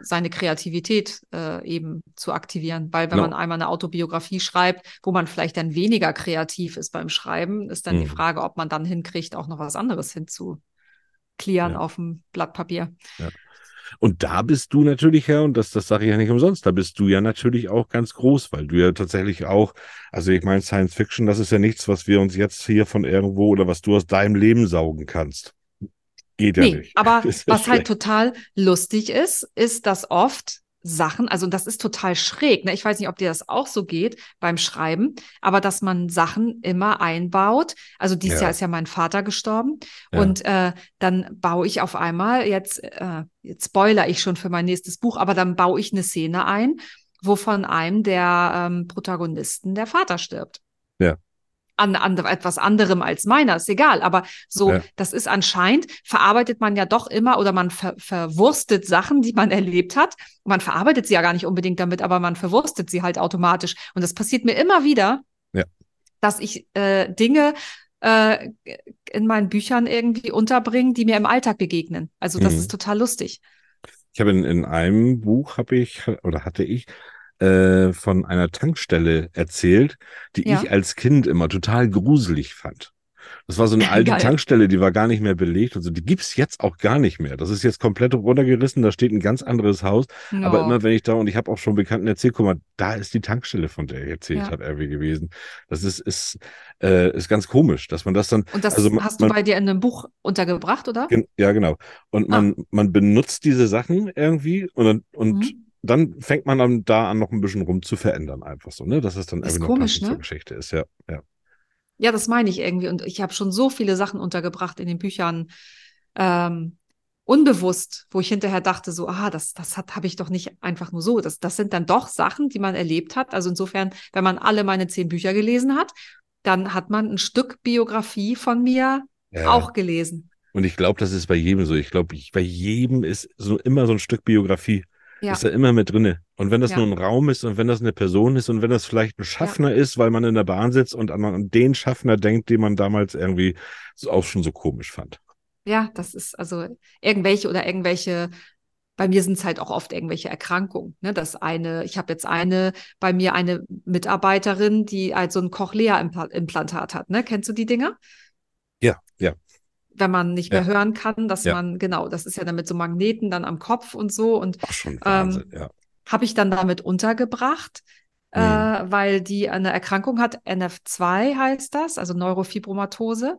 seine Kreativität äh, eben zu aktivieren. Weil wenn
Genau.
man einmal eine Autobiografie schreibt, wo man vielleicht dann weniger kreativ ist beim Schreiben, ist dann die
Mhm.
Frage, ob man dann hinkriegt, auch noch was anderes hinzuklären
Ja.
auf dem Blatt Papier.
Und da bist du natürlich ja, und das, das sage ich ja nicht umsonst, da bist du ja natürlich auch ganz groß, weil du ja tatsächlich auch, also ich meine, Science Fiction, das ist ja nichts, was wir uns jetzt hier von irgendwo oder was du aus deinem Leben saugen kannst. Geht ja
Nee,
nicht.
aber <laughs> was halt
schlecht.
total lustig ist, ist, dass oft Sachen, also das ist total schräg, ne? Ich weiß nicht, ob dir das auch so geht beim Schreiben, aber dass man Sachen immer einbaut. Also dieses
Ja.
Jahr ist ja mein Vater gestorben
Ja.
und äh, dann baue ich auf einmal, jetzt, äh, jetzt spoiler ich schon für mein nächstes Buch, aber dann baue ich eine Szene ein, wo von einem der ähm, Protagonisten der Vater stirbt.
Ja.
An, an etwas anderem als meiner, ist egal. Aber so,
Ja.
das ist anscheinend, verarbeitet man ja doch immer oder man ver, verwurstet Sachen, die man <laughs> erlebt hat. Man verarbeitet sie ja gar nicht unbedingt damit, aber man verwurstet sie halt automatisch. Und das passiert mir immer wieder,
Ja.
dass ich äh, Dinge äh, in meinen Büchern irgendwie unterbringe, die mir im Alltag begegnen. Also das
Mhm.
ist total lustig.
Ich habe in, in einem Buch habe ich oder hatte ich äh, von einer Tankstelle erzählt, die
Ja.
ich als Kind immer total gruselig fand. Das war so eine <laughs> alte
Geil.
Tankstelle, die war gar nicht mehr belegt und so. Die gibt's jetzt auch gar nicht mehr. Das ist jetzt komplett runtergerissen. Da steht ein ganz anderes Haus. Aber
Ja.
immer wenn ich da und ich habe auch schon Bekannten erzählt, guck mal, da ist die Tankstelle, von der er erzählt
Ja.
hat, irgendwie gewesen. Das ist ist äh, ist ganz komisch, dass man das dann
Und das
also man-
hast du
man-
bei dir in einem Buch untergebracht, oder?
Gen ja, genau. Und
Ah.
man, man benutzt diese Sachen irgendwie und, und
Mhm.
Dann fängt man dann da an, noch ein bisschen rum zu verändern, einfach so, ne? Dass es dann
Ist komisch,
passend zur
ne?
Geschichte ist, ja. ja.
Ja, das meine ich irgendwie. Und ich habe schon so viele Sachen untergebracht in den Büchern, ähm, unbewusst, wo ich hinterher dachte, so, ah, das, das habe ich doch nicht einfach nur so. Das, das sind dann doch Sachen, die man erlebt hat. Also insofern, wenn man alle meine zehn Bücher gelesen hat, dann hat man ein Stück Biografie von mir
ja.
auch gelesen.
Und ich glaube, das ist bei jedem so. Ich glaube, bei jedem ist so immer so ein Stück Biografie.
Ja.
Ist da immer mit drinne. Und wenn das
Ja.
nur ein Raum ist und wenn das eine Person ist und wenn das vielleicht ein Schaffner ist, weil man in der Bahn sitzt und an, an den Schaffner denkt, den man damals irgendwie auch schon so komisch fand.
Ja, das ist also irgendwelche oder irgendwelche, bei mir sind es halt auch oft irgendwelche Erkrankungen. Ne? Das eine, ich habe jetzt eine, bei mir eine Mitarbeiterin, die halt so ein Cochlea-Implantat hat. Ne? Kennst du die Dinger?
Ja, ja.
Wenn man nicht mehr
Ja.
hören kann, dass
Ja.
man, genau, das ist ja dann mit so Magneten dann am Kopf und so. Und
Wahnsinn, ja.
habe ich dann damit untergebracht,
Mhm.
äh, weil die eine Erkrankung hat, NF2 heißt das, also Neurofibromatose.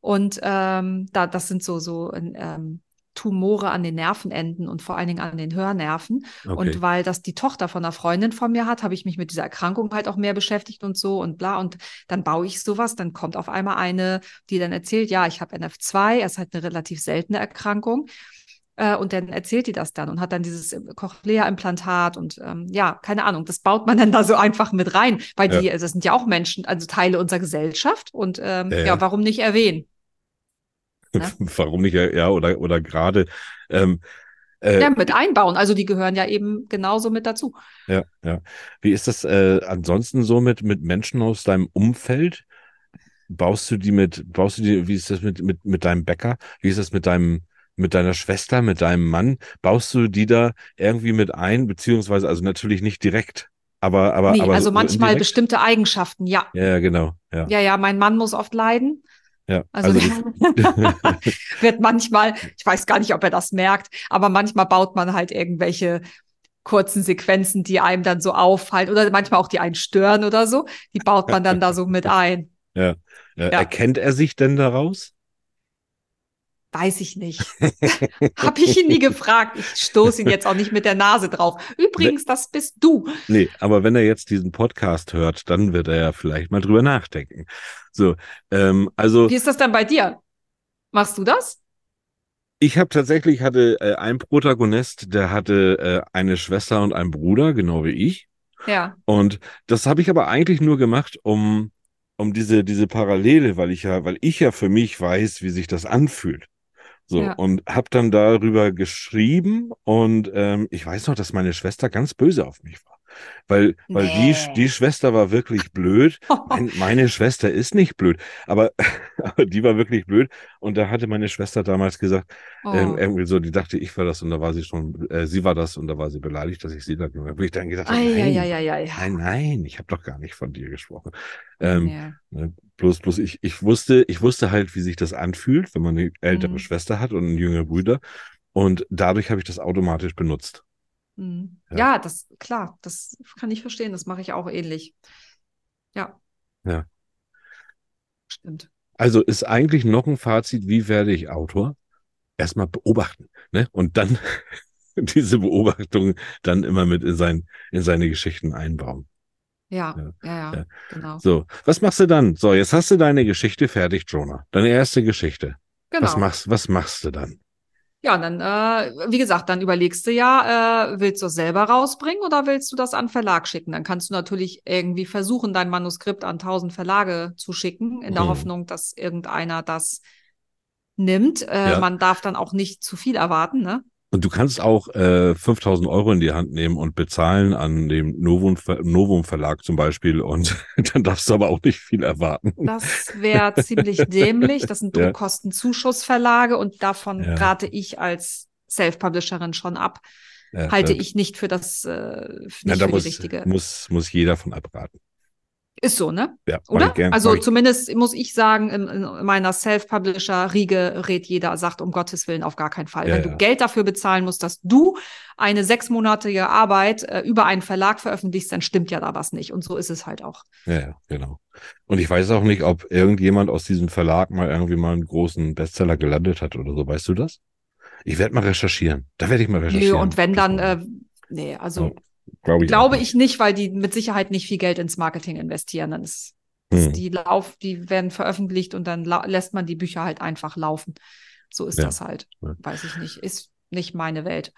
Und ähm, da, das sind so, so ähm, Tumore an den Nervenenden und vor allen Dingen an den Hörnerven.
Okay.
Und weil das die Tochter von einer Freundin von mir hat, habe ich mich mit dieser Erkrankung halt auch mehr beschäftigt und so und bla. Und dann baue ich sowas, dann kommt auf einmal eine, die dann erzählt, ja, ich habe NF2, es ist halt eine relativ seltene Erkrankung. Äh, und dann erzählt die das dann und hat dann dieses Cochlea-Implantat und ähm, ja, keine Ahnung, das baut man <laughs> dann da so einfach mit rein, weil die, das sind ja auch Menschen, also Teile unserer Gesellschaft und ähm,
Ja,
ja,
ja.
warum nicht erwähnen? Ne? <laughs>
Warum nicht, ja, oder, oder gerade, ähm, äh,
Ja, mit einbauen. Also die gehören ja eben genauso mit dazu.
ja, ja. Wie ist das äh, ansonsten so mit, mit Menschen aus deinem Umfeld? Baust du die mit, baust du die, wie ist das mit, mit, mit deinem Bäcker? Wie ist das mit deinem, mit deiner Schwester, mit deinem Mann? Baust du die da irgendwie mit ein, beziehungsweise, also natürlich nicht direkt, aber, aber,
nee,
aber
also
so
manchmal
indirekt?
bestimmte Eigenschaften, ja.
Ja, ja, genau, ja.
Ja, ja, mein Mann muss oft leiden.
Ja,
Also, <laughs> wird manchmal, ich weiß gar nicht, ob er das merkt, aber manchmal baut man halt irgendwelche kurzen Sequenzen, die einem dann so auffallen oder manchmal auch die einen stören oder so, die baut man dann da so mit <laughs> ein.
ja. Äh, Erkennt er sich denn daraus?
Weiß ich nicht. <laughs> Habe ich ihn nie gefragt. Ich stoße ihn jetzt auch nicht mit der Nase drauf. Übrigens, das bist du.
Nee, aber wenn er jetzt diesen Podcast hört, dann wird er ja vielleicht mal drüber nachdenken. So, ähm, also
Wie ist das dann bei dir? Machst du das?
ich habe tatsächlich hatte äh, einen Protagonist, der hatte äh, eine Schwester und einen Bruder, genau wie ich.
Ja.
Und das habe ich aber eigentlich nur gemacht, um um diese diese Parallele, weil ich ja, weil ich ja für mich weiß, wie sich das anfühlt. So,
Ja.
und habe dann darüber geschrieben und ähm, ich weiß noch, dass meine Schwester ganz böse auf mich war. Weil, weil die,
Nee.
die Schwester war wirklich blöd. <laughs> Mein, meine Schwester ist nicht blöd, aber, <laughs> aber die war wirklich blöd. Und da hatte meine Schwester damals gesagt,
Oh.
ähm, irgendwie so, die dachte, ich war das und da war sie schon, äh, sie war das und da war sie beleidigt, dass ich sie da gemacht habe. Ich dann
Ei,
nein,
ei, ei, ei, ei.
nein, nein, ich habe doch gar nicht von dir gesprochen. Ähm,
Ja.
Ne, bloß, bloß ich, ich wusste, ich wusste halt, wie sich das anfühlt, wenn man eine ältere
Mhm.
Schwester hat und jüngere Brüder. Und dadurch habe ich das automatisch benutzt.
Mhm.
Ja.
Ja, das, klar, das kann ich verstehen. Das mache ich auch ähnlich. Ja.
Ja.
Stimmt.
Also ist eigentlich noch ein Fazit, wie werde ich Autor? Erstmal beobachten, ne? Und dann <laughs> diese Beobachtung dann immer mit in, sein, in seine Geschichten einbauen.
Ja,
Ja.
ja, ja,
Ja.
genau.
So, was machst du dann? So, jetzt hast du deine Geschichte fertig, Jonah. Deine erste Geschichte.
Genau.
Was machst, was machst du dann?
Ja, und dann, äh, wie gesagt, dann überlegst du ja, äh, willst du es selber rausbringen oder willst du das an Verlag schicken? Dann kannst du natürlich irgendwie versuchen, dein Manuskript an tausend Verlage zu schicken, in der
Mhm.
Hoffnung, dass irgendeiner das nimmt. Äh,
Ja.
Man darf dann auch nicht zu viel erwarten, ne?
Und du kannst auch äh, 5000 Euro in die Hand nehmen und bezahlen an dem Novum, Novum Verlag zum Beispiel und <laughs> dann darfst du aber auch nicht viel erwarten.
Das wäre ziemlich dämlich. Das sind. <laughs> Druckkostenzuschussverlage und davon
Ja.
rate ich als Self-Publisherin schon ab.
Ja,
Halte ich nicht für das, äh, nicht
ja, da
für
muss,
die richtige.
muss, muss jeder von abraten.
Ist so, ne?
Ja,
Oder?
gern,
also zumindest muss ich sagen, in, in meiner Self-Publisher-Riege rät jeder, sagt um Gottes Willen auf gar keinen Fall.
Ja,
Wenn
ja.
du Geld dafür bezahlen musst, dass du eine sechsmonatige Arbeit äh, über einen Verlag veröffentlichst, dann stimmt ja da was nicht. Und so ist es halt auch.
Ja, genau. Und ich weiß auch nicht, ob irgendjemand aus diesem Verlag mal irgendwie mal einen großen Bestseller gelandet hat oder so. Weißt du das? Ich werde mal recherchieren. Da werde ich mal
Nö,
recherchieren.
und wenn dann, äh, nee, also
glaube ich,
glaube ich nicht, weil die mit Sicherheit nicht viel Geld ins Marketing investieren. Dann ist,
Hm.
ist die Lauf, die werden veröffentlicht und dann lässt man die Bücher halt einfach laufen. So ist
Ja.
das halt.
Ja.
Weiß ich nicht. Ist nicht meine Welt.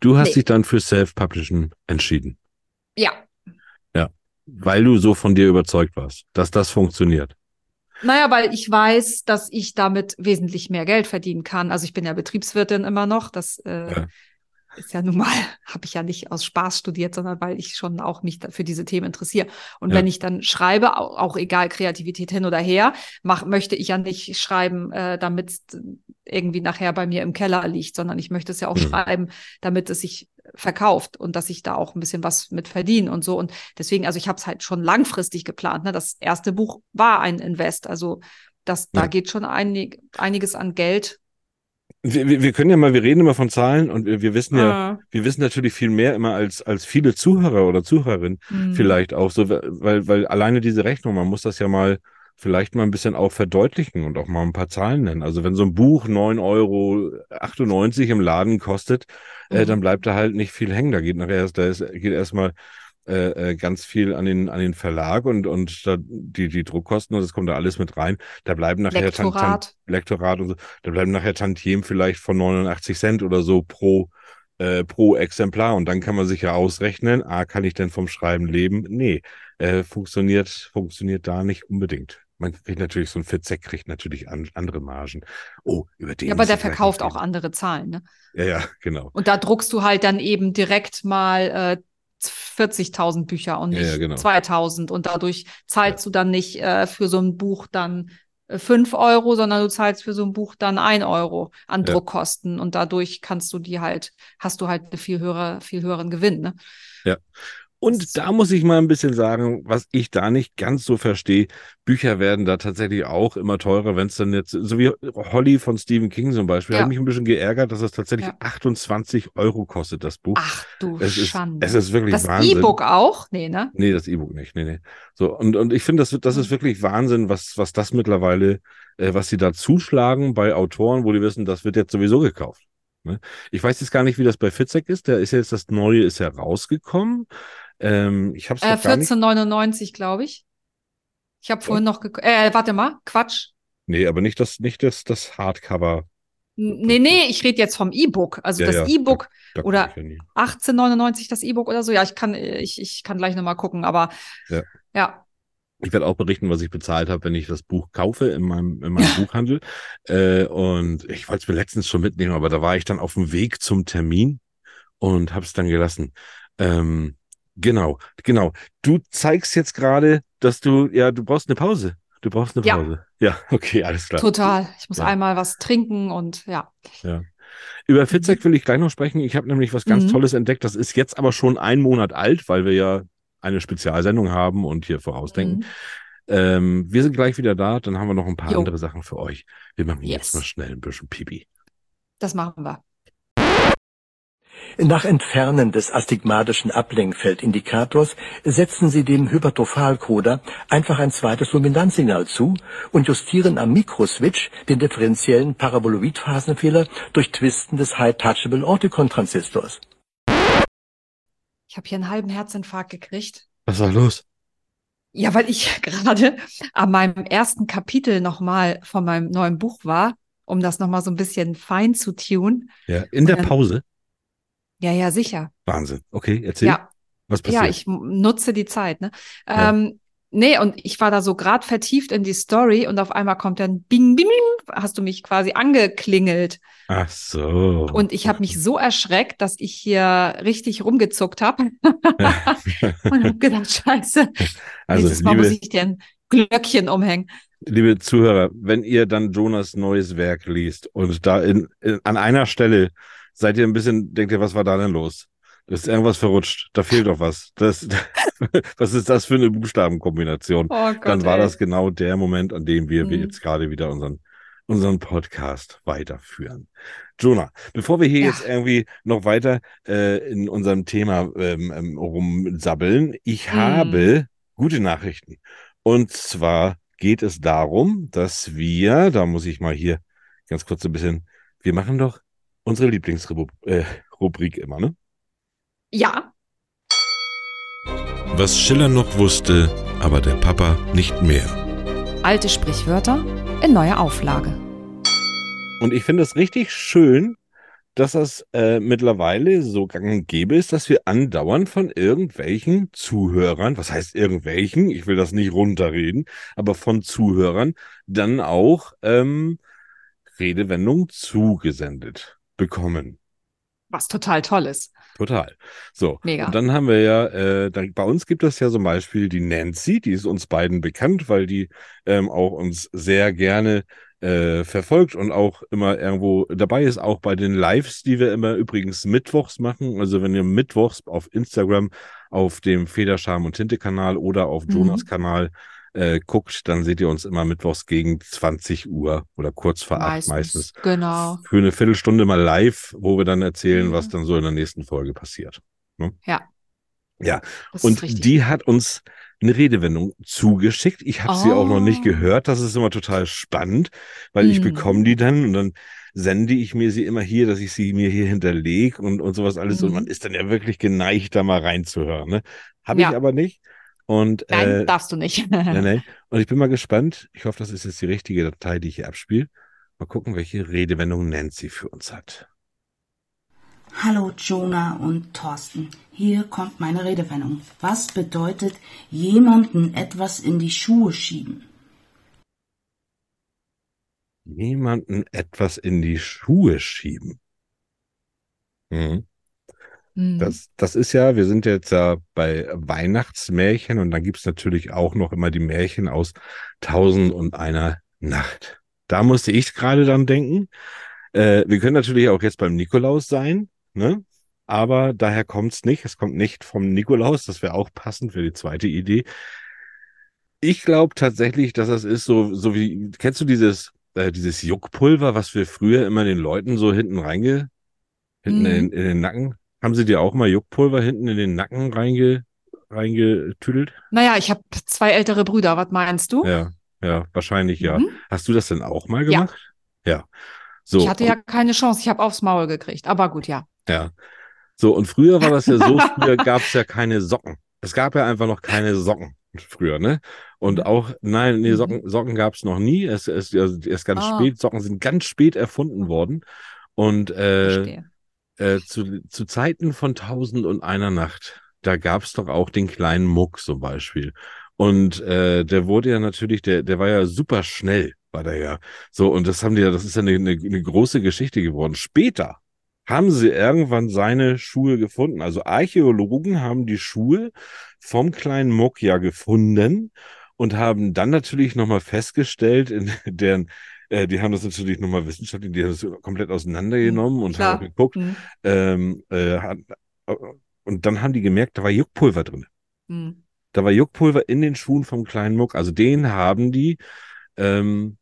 Du hast
Nee.
dich dann für Self-Publishing entschieden,
Ja,
weil du so von dir überzeugt warst, dass das funktioniert.
Naja, weil ich weiß, dass ich damit wesentlich mehr Geld verdienen kann. Also ich bin ja Betriebswirtin immer noch. Das äh,
Ja.
Ist ja nun mal, <laughs> habe ich ja nicht aus Spaß studiert, sondern weil ich schon auch mich da- für diese Themen interessiere. Und
Ja.
wenn ich dann schreibe, auch, auch egal Kreativität hin oder her, mach, möchte ich ja nicht schreiben, äh, damit es irgendwie nachher bei mir im Keller liegt, sondern ich möchte es ja auch
Mhm.
schreiben, damit es sich verkauft und dass ich da auch ein bisschen was mit verdiene und so. Und deswegen, also ich habe es halt schon langfristig geplant. Ne? Das erste Buch war ein Invest. Also das, da
Ja.
geht schon einig, einiges an Geld.
Wir, wir, können ja mal, wir reden immer von Zahlen und wir, wir wissen ja,
Ah,
wir wissen natürlich viel mehr immer als, als viele Zuhörer oder Zuhörerinnen
hm.
vielleicht auch so, weil, weil alleine diese Rechnung, man muss das ja mal vielleicht mal ein bisschen auch verdeutlichen und auch mal ein paar Zahlen nennen. Also wenn so ein Buch 9,98 Euro im Laden kostet, äh,
Mhm.
dann bleibt da halt nicht viel hängen. Da geht nachher erst, da ist, geht erstmal äh, äh, ganz viel an den, an den Verlag und, und da, die, die Druckkosten und das kommt da alles mit rein. Da bleiben nachher Tan- Tan-
Lektorat.
Lektorat und so, da bleiben nachher Tantiem vielleicht von 89 Cent oder so pro, äh, pro Exemplar. Und dann kann man sich ja ausrechnen, ah, kann ich denn vom Schreiben leben? Nee, äh, funktioniert, funktioniert da nicht unbedingt. Man kriegt natürlich, so ein Fitzek kriegt natürlich an, andere Margen. Oh, über den
Ja, aber der verkauft auch andere Zahlen. Ne?
Ja, ja, genau.
Und da druckst du halt dann eben direkt mal äh, 40.000 Bücher und
Ja,
nicht
ja, genau.
2.000. Und dadurch zahlst du dann nicht äh, für so ein Buch dann äh, 5 Euro, sondern du zahlst für so ein Buch dann 1 Euro an
Ja.
Druckkosten. Und dadurch kannst du die halt, hast du halt einen viel höhere, viel höheren Gewinn. Ne?
Und
Das-
da muss ich mal ein bisschen sagen, was ich da nicht ganz so verstehe. Bücher werden da tatsächlich auch immer teurer, wenn es dann jetzt, so wie Holly von Stephen King zum Beispiel,
Ja.
hat mich ein bisschen geärgert, dass es tatsächlich
Ja.
28 Euro kostet, das Buch.
Ach du
es ist,
Schande.
es ist wirklich
das
Wahnsinn.
E-Book auch? Nee, ne?
Nee, das E-Book nicht. Nee, nee. So, und, und ich finde, das, das ist wirklich Wahnsinn, was, was das mittlerweile, äh, was sie da zuschlagen bei Autoren, wo die wissen, das wird jetzt sowieso gekauft. Ne? Ich weiß jetzt gar nicht, wie das bei Fitzek ist. Der ist jetzt das Neue ist ja rausgekommen. Ähm, ich habe es
Äh,
noch gar nicht.
14,99, glaube ich. Ich habe vorhin noch geguckt. Äh, warte mal, Quatsch.
Nee, aber nicht das, nicht das, das Hardcover.
Nee, nee, ich rede jetzt vom E-Book. Also
Ja,
das
ja,
E-Book
Da guck
Oder-
ja nie.
1899 das E-Book oder so. Ja, ich kann, ich, ich kann gleich nochmal gucken, aber
Ja.
ja.
Ich werde auch berichten, was ich bezahlt habe, wenn ich das Buch kaufe in meinem, in meinem Buchhandel. Äh, und ich wollte es mir letztens schon mitnehmen, aber da war ich dann auf dem Weg zum Termin und habe es dann gelassen. Ähm, genau, genau. Du zeigst jetzt gerade, dass du, ja, du brauchst eine Pause. Du brauchst eine
Ja.
Pause. Ja, <laughs> okay, alles klar.
Total. Ich muss
Ja.
einmal was trinken und ja.
Ja. Über Fitzek will ich gleich noch sprechen. Ich habe nämlich was ganz
Mhm.
Tolles entdeckt. Das ist jetzt aber schon ein Monat alt, weil wir ja eine Spezialsendung haben und hier vorausdenken.
Mhm.
Ähm, wir sind gleich wieder da. Dann haben wir noch ein paar
Jo.
andere Sachen für euch. Wir machen jetzt
Yes.
mal schnell ein bisschen Pipi.
Das machen wir.
Nach Entfernen des astigmatischen Ablenkfeldindikators setzen Sie dem Hypertrophalcoder einfach ein zweites Luminanzsignal zu und justieren am Mikroswitch den differenziellen Paraboloidphasenfehler durch Twisten des High-Touchable Orticon-Transistors.
Ich habe hier einen halben Herzinfarkt gekriegt.
Was war los?
Ja, weil ich <laughs> gerade an meinem ersten Kapitel nochmal von meinem neuen Buch war, um das nochmal so ein bisschen fein zu tun.
Ja, in der Pause.
Ja, ja, sicher.
Wahnsinn. Okay, erzähl.
Ja,
Was passiert?
ja, ich nutze die Zeit, ne?
Ja.
Ähm, nee, und ich war da so gerade vertieft in die Story und auf einmal kommt dann Bing, Bing, Bing, hast du mich quasi angeklingelt.
Ach so.
Und ich habe mich so erschreckt, dass ich hier richtig rumgezuckt habe <laughs> und habe gedacht, scheiße,
also,
nächstes Mal muss
liebe,
ich dir ein Glöckchen umhängen.
liebe Zuhörer, wenn ihr dann Jonas neues Werk liest und da in, in, an einer Stelle seid ihr ein bisschen, denkt ihr, was war da denn los? Da ist irgendwas verrutscht. Da fehlt doch was. Das, <laughs> was ist das für eine Buchstabenkombination?
Oh Gott,
dann war
ey.
das genau der Moment, an dem wir, wir
Mhm.
jetzt gerade wieder unseren, unseren Podcast weiterführen. Jonah, bevor wir hier
Ja.
jetzt irgendwie noch weiter äh, in unserem Thema ähm, ähm, rumsabbeln, ich
Mhm.
habe gute Nachrichten. Und zwar geht es darum, dass wir, da muss ich mal hier ganz kurz ein bisschen, wir machen doch unsere Lieblingsrubrik äh, immer, ne?
Ja,
Was Schiller noch wusste, aber der Papa nicht mehr.
Alte Sprichwörter in neuer Auflage.
Und ich finde es richtig schön, dass das äh, mittlerweile so gang und gäbe ist, dass wir andauernd von irgendwelchen Zuhörern, was heißt irgendwelchen, ich will das nicht runterreden, aber von Zuhörern dann auch ähm, Redewendungen zugesendet bekommen.
was total toll ist.
Total. So.
Mega.
Und dann haben wir ja, äh, dann, bei uns gibt es ja zum Beispiel die Nancy, die ist uns beiden bekannt, weil die ähm, auch uns sehr gerne äh, verfolgt und auch immer irgendwo dabei ist, auch bei den Lives, die wir immer übrigens mittwochs machen. Also wenn ihr mittwochs auf Instagram auf dem Federscham und Tinte-Kanal oder auf
Mhm.
Äh, guckt, dann seht ihr uns immer mittwochs gegen 20 Uhr oder kurz vor acht meistens
Genau.
für eine Viertelstunde mal live, wo wir dann erzählen,
Mhm.
was dann so in der nächsten Folge passiert.
Ja.
Ja,
Das
und die hat uns eine Redewendung zugeschickt. Ich habe sie auch noch nicht
Oh.
gehört. Das ist immer total spannend, weil ich
Mhm.
bekomme die dann und dann sende ich mir sie immer hier, dass ich sie mir hier hinterlege und, und sowas alles. Und
Mhm.
man ist dann ja wirklich geneigt, da mal reinzuhören. Ne? Habe
Ja.
ich aber nicht. Und,
Nein,
äh,
darfst du nicht.
nein, nein. <laughs> und ich bin mal gespannt. Ich hoffe, das ist jetzt die richtige Datei, die ich hier abspiele. Mal gucken, welche Redewendung Nancy für uns hat.
Hallo Jonah und Thorsten. Hier kommt meine Redewendung. Was bedeutet jemanden etwas in die Schuhe schieben?
Jemanden etwas in die Schuhe schieben. Mhm.
Mhm.
Das, das ist ja, wir sind jetzt ja bei Weihnachtsmärchen und dann gibt's natürlich auch noch immer die Märchen aus Tausend und einer Nacht. Da musste ich gerade dran denken. Äh, wir können natürlich auch jetzt beim Nikolaus sein, ne? Aber daher kommt's nicht. Es kommt nicht vom Nikolaus. Das wäre auch passend für die zweite Idee. Ich glaube tatsächlich, dass das ist so, so wie, kennst du dieses, äh, dieses Juckpulver, was wir früher immer den Leuten so hinten reinge, hinten
Mhm.
in, in den Nacken? Haben sie dir auch mal Juckpulver hinten in den Nacken reinge, reingetüdelt?
Naja, ich habe zwei ältere Brüder. Was meinst du?
Ja, ja, wahrscheinlich ja.
Mhm.
Hast du das denn auch mal
Ja.
gemacht? Ja. So.
Ich hatte ja keine Chance. Ich habe aufs Maul gekriegt. Aber gut, ja.
Ja. So, und früher war das ja so, <laughs> früher gab es ja keine Socken. Es gab ja einfach noch keine Socken früher, ne? Und
Mhm.
auch, nein, nee,
Mhm.
Socken, Socken gab es noch nie. Es ist also erst ganz
Ah.
spät, Socken sind ganz spät erfunden worden. Und äh,
Verstehe.
Äh, zu, zu Zeiten von Tausend und einer Nacht, da gab es doch auch den kleinen Muck zum Beispiel. Und äh, der wurde ja natürlich, der, der war ja super schnell, war der ja. So, und das haben die ja, das ist ja eine, eine, eine große Geschichte geworden. Später, haben sie irgendwann seine Schuhe gefunden. Also Archäologen haben die Schuhe vom kleinen Muck ja gefunden und haben dann natürlich nochmal festgestellt, in <laughs> deren, äh, die haben das natürlich nochmal wissenschaftlich, die haben das komplett auseinandergenommen und
Klar.
haben geguckt.
Hm.
Ähm, äh, hat, und dann haben die gemerkt, da war Juckpulver drin.
Hm.
Da war Juckpulver in den Schuhen vom kleinen Muck. Also den haben die ähm,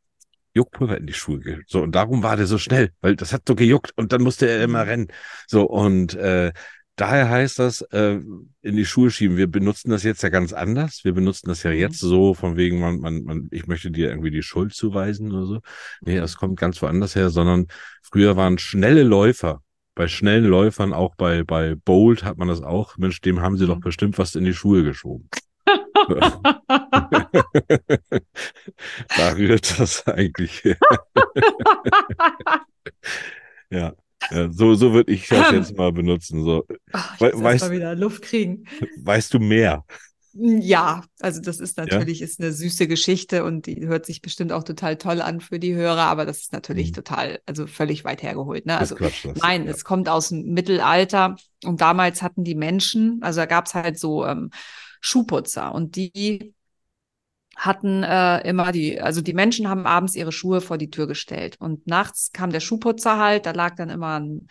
Juckpulver in die Schuhe. So, und darum war der so schnell, weil das hat so gejuckt und dann musste er immer rennen. So, und äh, daher heißt das, äh, in die Schuhe schieben. Wir benutzen das jetzt ja ganz anders. Wir benutzen das ja
Mhm.
jetzt so, von wegen, man, man, man, ich möchte dir irgendwie die Schuld zuweisen oder so. Nee, das kommt ganz woanders her, sondern früher waren schnelle Läufer. Bei schnellen Läufern, auch bei, bei Bolt hat man das auch. Mensch, dem haben sie doch
Mhm.
bestimmt was in die Schuhe geschoben. <laughs> <laughs> da rührt das eigentlich her. <laughs> ja. Ja, so, so würde ich das jetzt mal benutzen. So,
Ach, ich
We-
muss
weißt-
mal wieder Luft kriegen.
weißt du mehr?
Ja, also das ist natürlich ist eine süße Geschichte und die hört sich bestimmt auch total toll an für die Hörer, aber das ist natürlich
Mhm.
total, also völlig weit hergeholt. Ne? Also
Quatsch.
Nein,
ja.
es kommt aus dem Mittelalter und damals hatten die Menschen, also da gab es halt so ähm, Schuhputzer und die hatten äh, immer die, also die Menschen haben abends ihre Schuhe vor die Tür gestellt und nachts kam der Schuhputzer halt, da lag dann immer ein,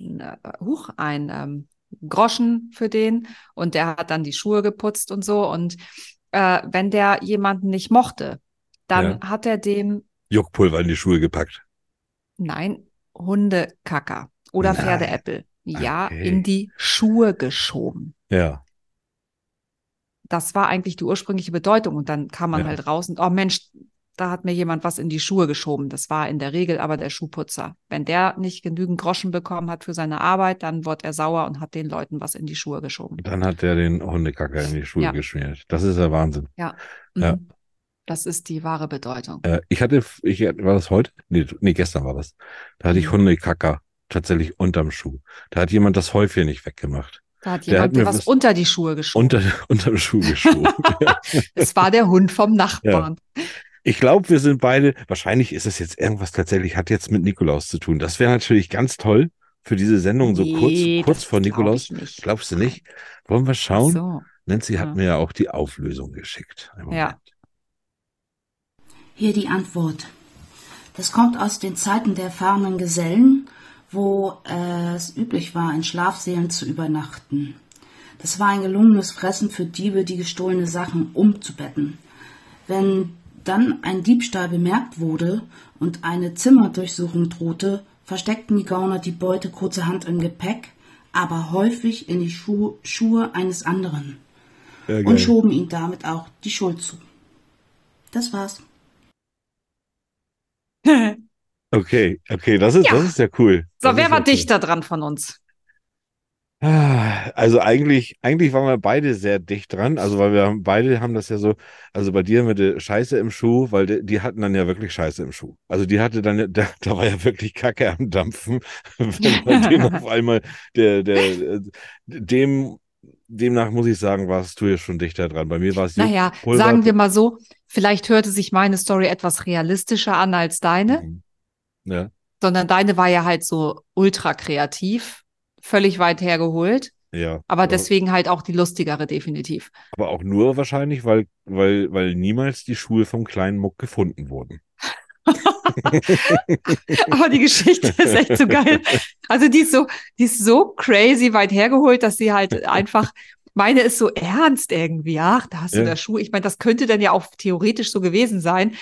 ein, äh, huch, ein ähm, Groschen für den und der hat dann die Schuhe geputzt und so und äh, wenn der jemanden nicht mochte, dann hat er dem
Juckpulver in die Schuhe gepackt.
Nein, Hundekacker oder. Pferdeäppel. Ja,
Okay.
in die Schuhe geschoben.
Ja.
Das war eigentlich die ursprüngliche Bedeutung. Und dann kam man
Ja.
halt raus und, oh Mensch, da hat mir jemand was in die Schuhe geschoben. Das war in der Regel aber der Schuhputzer. Wenn der nicht genügend Groschen bekommen hat für seine Arbeit, dann wurde er sauer und hat den Leuten was in die Schuhe geschoben.
Dann hat er den Hundekacker in die Schuhe
Ja.
geschmiert. Das ist ja Wahnsinn. Ja.
Mhm. Das ist die wahre Bedeutung.
Äh, ich hatte, ich, war das heute? Nee, nee, gestern war das. Da hatte ich
Mhm.
Hundekacker tatsächlich unterm Schuh. Da hat jemand das Häufchen nicht weggemacht.
Da hat jemand
mir
was
was-
unter die Schuhe geschoben.
Unter, <laughs> unterm Schuh geschoben. ja. <laughs>
Das war der Hund vom Nachbarn.
Ich glaube, wir sind beide, wahrscheinlich ist es jetzt irgendwas tatsächlich, hat jetzt mit Nikolaus zu tun. Das wäre natürlich ganz toll für diese Sendung, so
Nee,
kurz, kurz vor
glaub
Nikolaus.
ich nicht.
Glaubst du nicht? Wollen wir schauen?
So.
Nancy hat
Ja.
mir ja auch die Auflösung geschickt.
Ja.
Hier die Antwort. Das kommt aus den Zeiten der erfahrenen Gesellen, wo äh, es üblich war, in Schlafsälen zu übernachten. Das war ein gelungenes Fressen für Diebe, die gestohlene Sachen umzubetten. Wenn dann ein Diebstahl bemerkt wurde und eine Zimmerdurchsuchung drohte, versteckten die Gauner die Beute kurzerhand im Gepäck, aber häufig in die Schu Schuhe eines anderen
Ja,
und schoben ihm damit auch die Schuld zu. Das war's. <laughs>
Okay, okay, das ist,
Ja.
das ist ja cool.
So,
Das
wer war
ja cool.
dichter dran von uns?
Ah, Also eigentlich, eigentlich waren wir beide sehr dicht dran. Also weil wir haben, beide haben das ja so, also bei dir mit der Scheiße im Schuh, weil die, die hatten dann ja wirklich Scheiße im Schuh. Also die hatte dann, ja- da, da war ja wirklich Kacke am Dampfen, <laughs> wenn bei dem auf <laughs> einmal der, der, dem, demnach muss ich sagen, warst du ja schon dichter dran. Bei mir war es
Naja,
Juckpulver.
sagen wir mal so, vielleicht hörte sich meine Story etwas realistischer an als deine,
Mhm. Ja,
sondern deine war ja halt so ultra kreativ, völlig weit hergeholt,
ja.
aber deswegen halt auch die lustigere definitiv.
Aber auch nur wahrscheinlich, weil, weil, weil niemals die Schuhe vom kleinen Muck gefunden wurden. <laughs>
Aber die Geschichte ist echt so geil. Also die ist so, die ist so crazy weit hergeholt, dass sie halt einfach, meine ist so ernst irgendwie. Ach, da hast du
Ja.
da Schuhe. Ich meine, das könnte dann ja auch theoretisch so gewesen sein.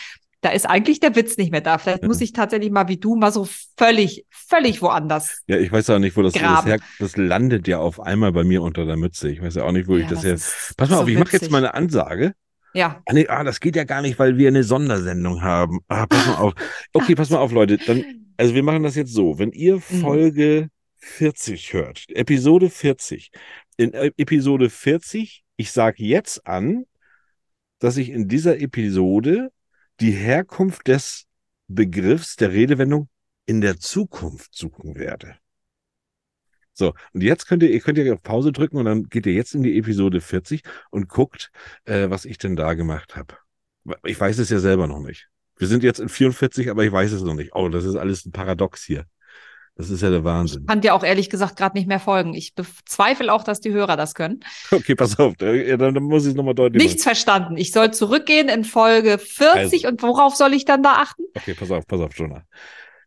Da ist eigentlich der Witz nicht mehr da. Vielleicht muss ich tatsächlich mal wie du mal so völlig, völlig woanders.
Ja, ich weiß auch nicht, wo das, das, her, das landet ja auf einmal bei mir unter der Mütze. Ich weiß ja auch nicht, wo ich
Ja,
das
das
jetzt. Pass mal
so
auf, ich mache jetzt mal eine Ansage.
Ja,
Ah, nee, ah, das geht ja gar nicht, weil wir eine Sondersendung haben. Ah, pass mal auf. Okay, pass mal auf, Leute. Dann, also wir machen das jetzt so. Wenn ihr Folge 40 hört, Episode 40, in äh, Episode 40, ich sage jetzt an, dass ich in dieser Episode die Herkunft des Begriffs der Redewendung in der Zukunft suchen werde. So, und jetzt könnt ihr, ihr könnt ihr auf Pause drücken und dann geht ihr jetzt in die Episode 40 und guckt, äh, was ich denn da gemacht habe. Ich weiß es ja selber noch nicht. Wir sind jetzt in 44, aber ich weiß es noch nicht. Oh, das ist alles ein Paradox hier. Das ist ja der Wahnsinn.
Kann dir auch ehrlich gesagt gerade nicht mehr folgen. Ich bezweifle auch, dass die Hörer das können.
Okay, pass auf, dann, dann muss ich es nochmal deutlich
Nichts verstanden. Ich soll zurückgehen in Folge 40 und worauf soll ich dann da achten?
Okay, pass auf, pass auf, Jonah.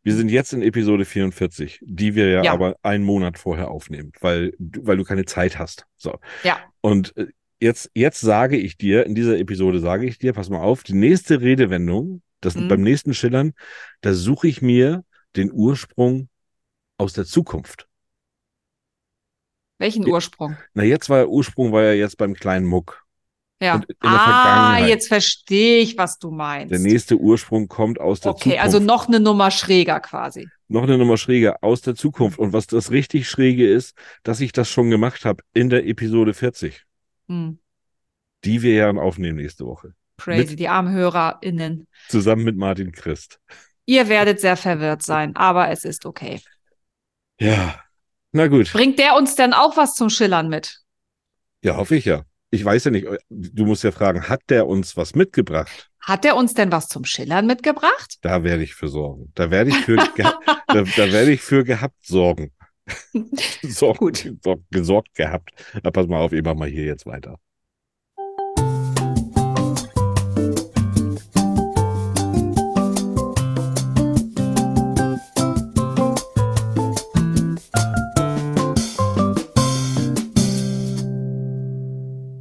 Wir sind jetzt in Episode 44, die wir ja,
Ja.
aber einen Monat vorher aufnehmen, weil, du- weil du keine Zeit hast. So.
Ja.
Und äh, jetzt, jetzt sage ich dir, in dieser Episode sage ich dir, pass mal auf, die nächste Redewendung, das
Mhm.
beim nächsten Schillern, da suche ich mir den Ursprung aus der Zukunft.
Welchen. Ursprung?
Na, jetzt war der Ursprung, war ja jetzt beim kleinen Muck.
Ja. Ah, jetzt verstehe ich, was du meinst.
Der nächste Ursprung kommt aus der
okay,
Zukunft.
also noch eine Nummer schräger quasi.
noch eine Nummer schräger aus der Zukunft. Und was das richtig Schräge ist, dass ich das schon gemacht habe in der Episode 40,
Hm.
die wir ja aufnehmen nächste Woche.
Crazy,
Mit-
die armen HörerInnen.
Zusammen mit Martin Christ.
Ihr werdet sehr verwirrt sein, aber es ist okay.
Ja, na gut.
Bringt der uns denn auch was zum Schillern mit?
Ja, hoffe ich ja. Ich weiß ja nicht, du musst ja fragen, hat der uns was mitgebracht?
Hat er uns denn was zum Schillern mitgebracht?
Da werde ich für sorgen. Da werde ich für, <laughs> da, da werde ich für gehabt sorgen. <laughs> Sorg,
Gut.
Gesorgt, gesorgt gehabt. Na, pass mal auf, ich mach mal hier jetzt weiter.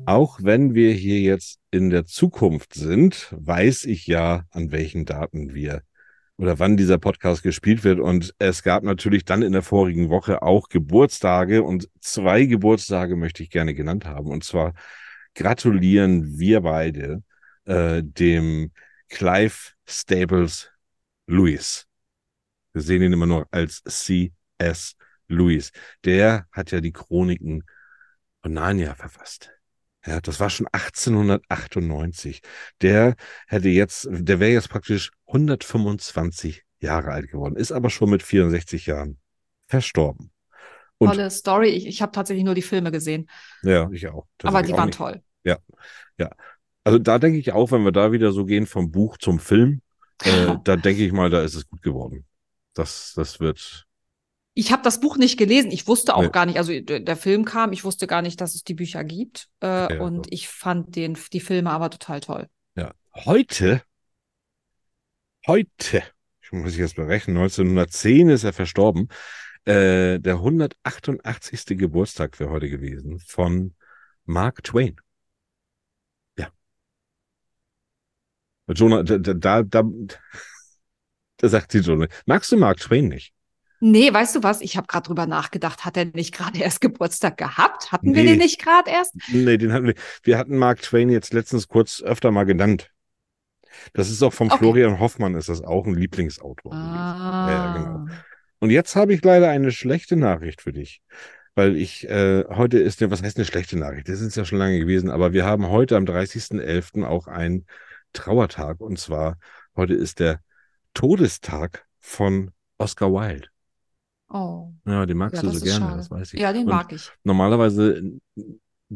Auch wenn wir hier jetzt in der Zukunft sind, weiß ich ja, an welchen Daten wir oder wann dieser Podcast gespielt wird. Und es gab natürlich dann in der vorigen Woche auch Geburtstage und zwei Geburtstage möchte ich gerne genannt haben. Und zwar gratulieren wir beide äh, dem Clive Staples Lewis. Wir sehen ihn immer nur als C.S. Lewis. Der hat ja die Chroniken von Narnia verfasst. Ja, das war schon 1898. Der hätte jetzt, der wäre jetzt praktisch 125 Jahre alt geworden, ist aber schon mit 64 Jahren verstorben. Und-
Tolle Story. Ich, ich habe tatsächlich nur die Filme gesehen,
Ja, ich auch.
aber die
auch
waren
nicht.
toll.
Also da denke ich auch, wenn wir da wieder so gehen vom Buch zum Film, äh, <laughs> da denke ich mal, da ist es gut geworden. Das, das wird,
Ich habe das Buch nicht gelesen. Ich wusste auch
Nee.
gar nicht, also der, der Film kam, ich wusste gar nicht, dass es die Bücher gibt. Äh,
Ja,
und
doch.
ich fand den, die Filme aber total toll.
ja. Heute, heute, ich muss ich jetzt berechnen, 1910 ist er verstorben. Äh, der 188. Geburtstag wäre heute gewesen von Mark Twain. Ja. Jonah, da, da, da, da, <laughs> da sagt sie Jonah, magst du Mark Twain nicht?
Nee, weißt du was? Ich habe gerade drüber nachgedacht. Hat er nicht gerade <laughs> erst Geburtstag gehabt? Hatten wir
Nee.
den nicht gerade erst?
Nee, den hatten wir. Wir hatten Mark Twain jetzt letztens kurz öfter mal genannt. Das ist auch vom
Okay.
Florian Hoffmann, ist das auch ein Lieblingsautor.
Ah.
Ja, genau. Und jetzt habe ich leider eine schlechte Nachricht für dich. Weil ich, äh, heute ist was heißt eine schlechte Nachricht? Das ist ja schon lange gewesen, aber wir haben heute am 30.11. auch einen Trauertag. Und zwar, heute ist der Todestag von Oscar Wilde.
Oh.
Ja, den magst
Ja,
du so
ist
gerne,
schade.
das weiß ich.
Ja, den
Und
mag ich.
normalerweise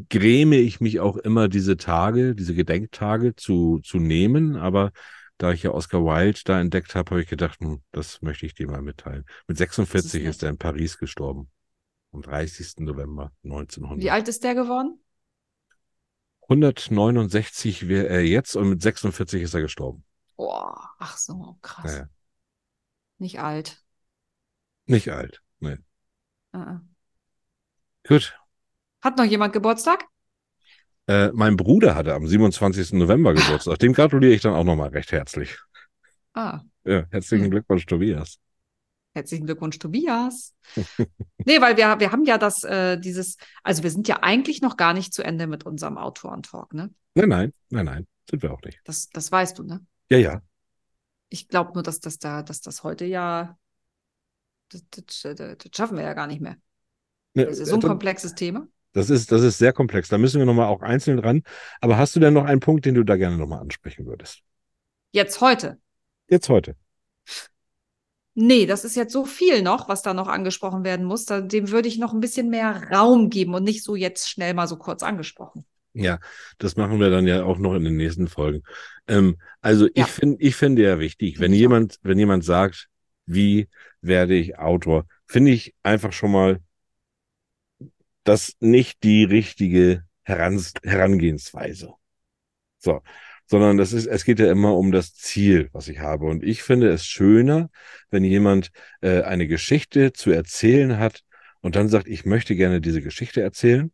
gräme ich mich auch immer, diese Tage, diese Gedenktage zu, zu nehmen, aber da ich ja Oscar Wilde da entdeckt habe, habe ich gedacht, hm, das möchte ich dir mal mitteilen. Mit 46
nett.
ist er in Paris gestorben. Am 30. November 1900.
Wie alt ist der geworden?
169 wäre er jetzt und mit 46 ist er gestorben.
Oh, ach so, krass.
Naja,
Nicht alt.
Nicht alt. Nee.
Äh, äh.
Gut.
Hat noch jemand Geburtstag?
Äh, mein Bruder hatte am 27. November Geburtstag. Dem gratuliere ich dann auch nochmal recht herzlich.
Ah,
Ja, herzlichen
Hm.
Glückwunsch, Tobias.
herzlichen Glückwunsch, Tobias. <laughs> nee, weil wir, wir haben ja das, äh, dieses, also wir sind ja eigentlich noch gar nicht zu Ende mit unserem Autorentalk, ne?
Nein, nein, nein, nein, sind wir auch nicht.
Das, das weißt du, ne?
Ja, ja.
Ich glaube nur, dass das da, dass das heute ja, das, das, das, das schaffen wir ja gar nicht mehr. Das ist so ein
äh,
komplexes Thema.
Das ist, das ist sehr komplex. Da müssen wir nochmal auch einzeln dran. Aber hast du denn noch einen Punkt, den du da gerne nochmal ansprechen würdest?
Jetzt heute.
Jetzt heute.
Nee, das ist jetzt so viel noch, was da noch angesprochen werden muss. Dem würde ich noch ein bisschen mehr Raum geben und nicht so jetzt schnell mal so kurz angesprochen.
Ja, das machen wir dann ja auch noch in den nächsten Folgen. Ähm, also
Ja.
ich finde, ich finde ja wichtig, wenn
auch.
jemand, wenn jemand sagt, wie werde ich Autor, finde ich einfach schon mal das nicht die richtige Herans Herangehensweise. So, sondern das ist, es geht ja immer um das Ziel, was ich habe. Und ich finde es schöner, wenn jemand äh, eine Geschichte zu erzählen hat und dann sagt, ich möchte gerne diese Geschichte erzählen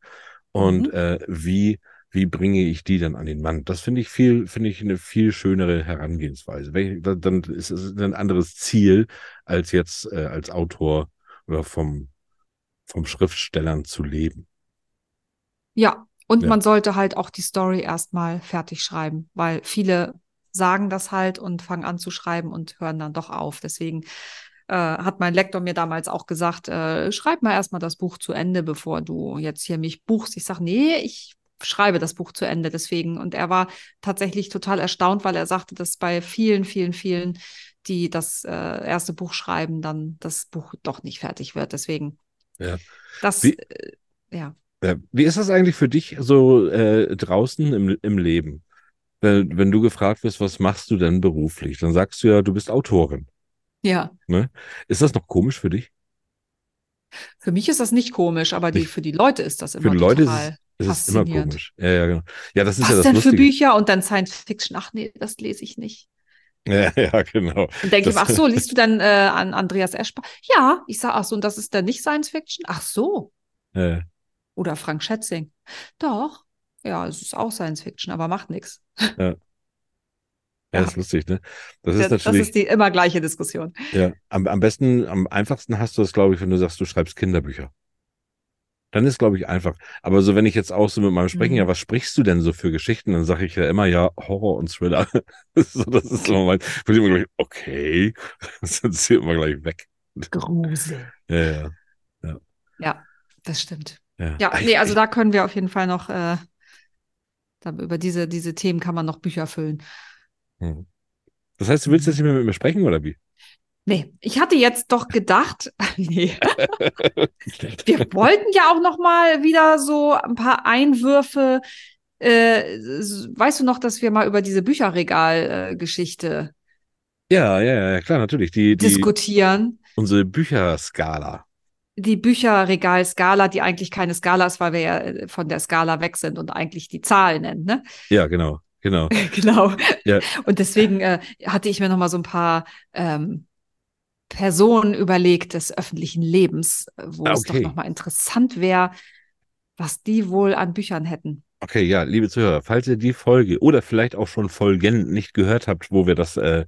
und
Mhm.
äh, wie wie bringe ich die dann an den Mann? Das finde ich viel, finde ich eine viel schönere Herangehensweise. Da- Dann ist es ein anderes Ziel, als jetzt äh, als Autor oder vom, vom Schriftstellern zu leben.
Ja, und
Ja.
man sollte halt auch die Story erstmal fertig schreiben, weil viele sagen das halt und fangen an zu schreiben und hören dann doch auf. Deswegen äh, hat mein Lektor mir damals auch gesagt, äh, schreib mal erstmal das Buch zu Ende, bevor du jetzt hier mich buchst. Ich sage, nee, ich schreibe das Buch zu Ende deswegen. Und er war tatsächlich total erstaunt, weil er sagte, dass bei vielen, vielen, vielen, die das äh, erste Buch schreiben, dann das Buch doch nicht fertig wird. Deswegen,
Ja.
das,
Wie-
äh, ja.
Wie ist das eigentlich für dich so äh, draußen im, im Leben? Wenn, wenn du gefragt wirst, was machst du denn beruflich? Dann sagst du ja, du bist Autorin.
Ja,
Ne? Ist das noch komisch für dich?
für mich ist das nicht komisch, aber die, für die Leute ist das
Für
immer
die Leute ist es, ist es immer komisch. Ja, ja, genau. Ja, das ist
Was
ja das
denn für
Lustige.
Bücher und dann Science Fiction? Ach nee, das lese ich nicht.
Ja, <laughs> ja, genau.
Und denke ich,
Das-
ach so, <laughs> liest du dann äh, an Andreas Eschbach? Ja, ich sage, ach so, und das ist dann nicht Science Fiction? Ach so.
Äh,
Oder Frank Schätzing. Doch. Ja, es ist auch Science Fiction, aber macht nichts. <laughs>
ja,
Ja.
ist lustig, ne? Das ist
Das, das
natürlich,
ist die immer gleiche Diskussion.
ja, am, am besten, am einfachsten hast du das, glaube ich, wenn du sagst, du schreibst Kinderbücher. Dann ist, glaube ich, einfach. Aber so, wenn ich jetzt auch so mit meinem Sprechen,
Mhm.
ja, was sprichst du denn so für Geschichten? Dann sage ich ja immer, ja, Horror und Thriller. <laughs> so, das ist immer mein, bin ich immer gleich, okay, <laughs> das sind immer gleich weg.
Grusel. <laughs>
Ja, ja,
Ja, das stimmt.
ja.
Ja, nee, also da können wir auf jeden Fall noch, äh, da, über diese, diese Themen kann man noch Bücher füllen.
hm. Das heißt, du willst jetzt nicht mehr mit mir sprechen, oder wie?
Nee, ich hatte jetzt doch gedacht, <laughs> nee, <laughs> wir wollten ja auch noch mal wieder so ein paar Einwürfe. Äh, weißt du noch, dass wir mal über diese Bücherregal-Geschichte
Ja, ja, ja, klar, natürlich. Die, die,
diskutieren?
unsere Bücherskala.
Die Bücherregal-Skala, die eigentlich keine Skala ist, weil wir ja äh, von der Skala weg sind und eigentlich die Zahl nennen, ne?
Ja, genau, genau. <laughs>
Genau.
Ja.
Und deswegen äh, hatte ich mir noch mal so ein paar ähm, Personen überlegt des öffentlichen Lebens, äh, wo
Ah,
es doch
okay.
noch mal interessant wäre, was die wohl an Büchern hätten.
Okay, ja, liebe Zuhörer, falls ihr die Folge oder vielleicht auch schon Folgen nicht gehört habt, wo wir das, äh,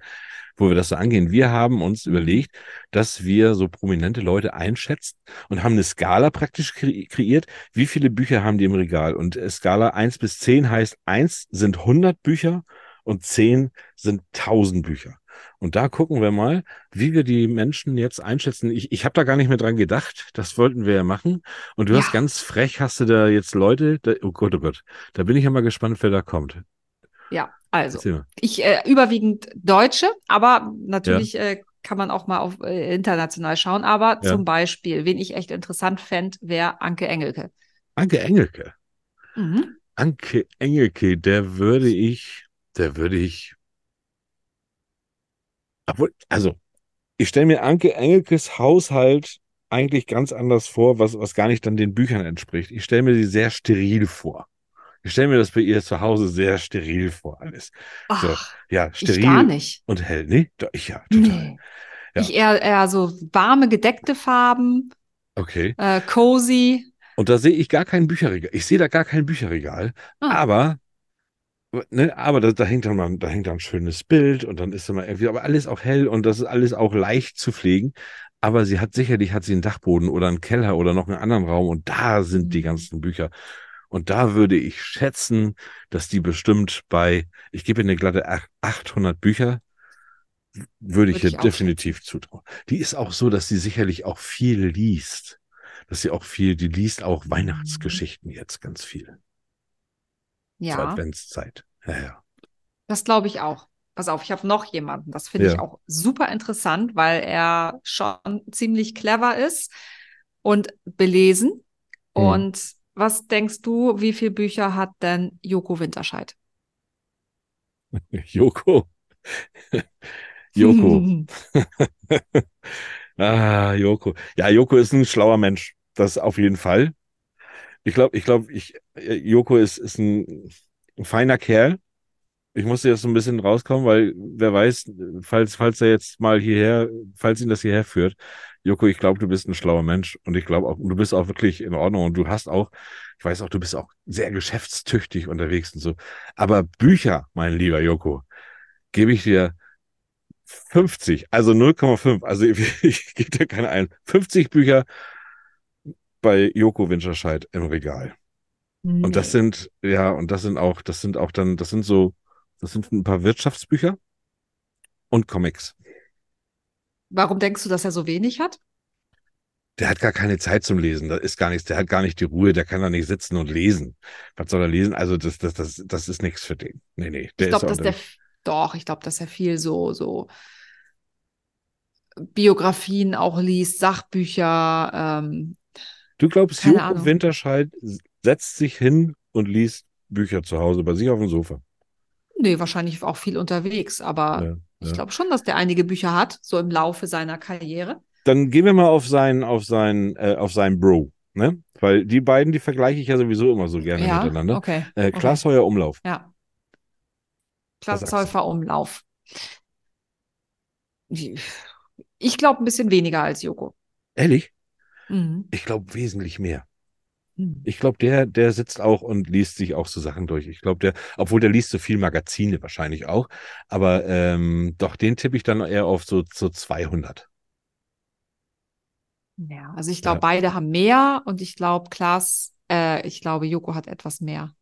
wo wir das so angehen, wir haben uns überlegt, dass wir so prominente Leute einschätzen und haben eine Skala praktisch kre kreiert. Wie viele Bücher haben die im Regal? Und äh, Skala 1 bis 10 heißt, 1 sind 100 Bücher und 10 sind 1000 Bücher. Und da gucken wir mal, wie wir die Menschen jetzt einschätzen. Ich, ich habe da gar nicht mehr dran gedacht. Das wollten wir ja machen. Und du
Ja.
hast ganz frech, hast du da jetzt Leute, da, oh Gott, oh Gott, da bin ich ja mal gespannt, wer da kommt.
Ja, also ich äh, überwiegend Deutsche, aber natürlich äh, kann man auch mal auf äh, international schauen. Aber
Ja.
zum Beispiel, wen ich echt interessant fände, wäre Anke Engelke.
Anke Engelke.
Mhm.
Anke Engelke, der würde ich, der würde ich, obwohl, also, ich stelle mir Anke Engelkes Haushalt eigentlich ganz anders vor, was, was gar nicht dann den Büchern entspricht. Ich stelle mir sie sehr steril vor. Ich stelle mir das bei ihr zu Hause sehr steril vor, alles. So,
Ach,
ja,
ich gar
steril
nicht.
und hell. Nee, doch, ich ja, total.
Nee.
Ja.
Ich eher, eher so warme, gedeckte Farben,
Okay.
äh, cozy.
Und da sehe ich gar kein Bücherregal. Ich sehe da gar kein Bücherregal.
Ah.
Aber, ne, aber da, da hängt dann mal, da hängt dann ein schönes Bild und dann ist dann mal irgendwie, aber alles auch hell und das ist alles auch leicht zu pflegen. Aber sie hat sicherlich, hat sie einen Dachboden oder einen Keller oder noch einen anderen Raum und da sind die
Mhm.
ganzen Bücher. Und da würde ich schätzen, dass die bestimmt bei, ich gebe ihr eine glatte ach- 800 Bücher, würde ich ihr definitiv zutrauen. Die ist auch so, dass sie sicherlich auch viel liest. Dass sie auch viel, die liest auch
Mhm.
Weihnachtsgeschichten jetzt ganz viel. Zur
Ja,
Adventszeit. Ja, ja.
das glaube ich auch. Pass auf, ich habe noch jemanden. Das finde ich
Ja.
auch super interessant, weil er schon ziemlich clever ist und belesen.
Hm.
Und was denkst du, wie viele Bücher hat denn Joko Winterscheid? <laughs>
Joko. <laughs> Joko. <laughs> Ah, Joko. Ja, Joko ist ein schlauer Mensch. Das auf jeden Fall. Ich glaube, ich glaube, ich, Joko ist, ist ein, ein feiner Kerl. Ich musste jetzt so ein bisschen rauskommen, weil wer weiß, falls, falls er jetzt mal hierher, falls ihn das hierher führt, Joko, ich glaube, du bist ein schlauer Mensch und ich glaube auch, du bist auch wirklich in Ordnung und du hast auch, ich weiß auch, du bist auch sehr geschäftstüchtig unterwegs und so. Aber Bücher, mein lieber Joko, gebe ich dir 50, also 0,5, also <laughs> ich, ich gebe dir keine ein. 50 Bücher bei Joko Winterscheid im Regal. Und das sind, ja, und das sind auch, das sind auch dann, das sind so, das sind ein paar Wirtschaftsbücher und Comics.
Warum denkst du, dass er so wenig hat?
Der hat gar keine Zeit zum Lesen. Da ist gar nichts. Der hat gar nicht die Ruhe. Der kann da nicht sitzen und lesen. Was soll er lesen? Also das, das, das, das ist nichts für den. Nee, nee. Der
ich glaube, dass der, doch, ich glaube, dass er viel so, so Biografien auch liest, Sachbücher. Ähm,
Du glaubst, Joko. Winterscheid setzt sich hin und liest Bücher zu Hause bei sich auf dem Sofa.
nee, wahrscheinlich auch viel unterwegs, aber
Ja,
ich
ja.
glaube schon, dass der einige Bücher hat, so im Laufe seiner Karriere.
Dann gehen wir mal auf seinen, auf seinen, äh, auf seinen Bro, ne? Weil die beiden, die vergleiche ich ja sowieso immer so gerne
ja,
miteinander.
okay.
Äh,
okay.
Klaas Heuer Umlauf.
Ja. Klasshäufer Umlauf. Ich glaube ein bisschen weniger als Joko.
Ehrlich?
Mhm.
Ich glaube wesentlich mehr.
Mhm.
Ich glaube, der, der sitzt auch und liest sich auch so Sachen durch. Ich glaube, der, obwohl der liest so viel Magazine wahrscheinlich auch, aber ähm, doch, den tippe ich dann eher auf so, so 200.
Ja, also ich glaube,
Ja.
beide haben mehr und ich glaube, Klaas, äh, ich glaube, Joko hat etwas mehr.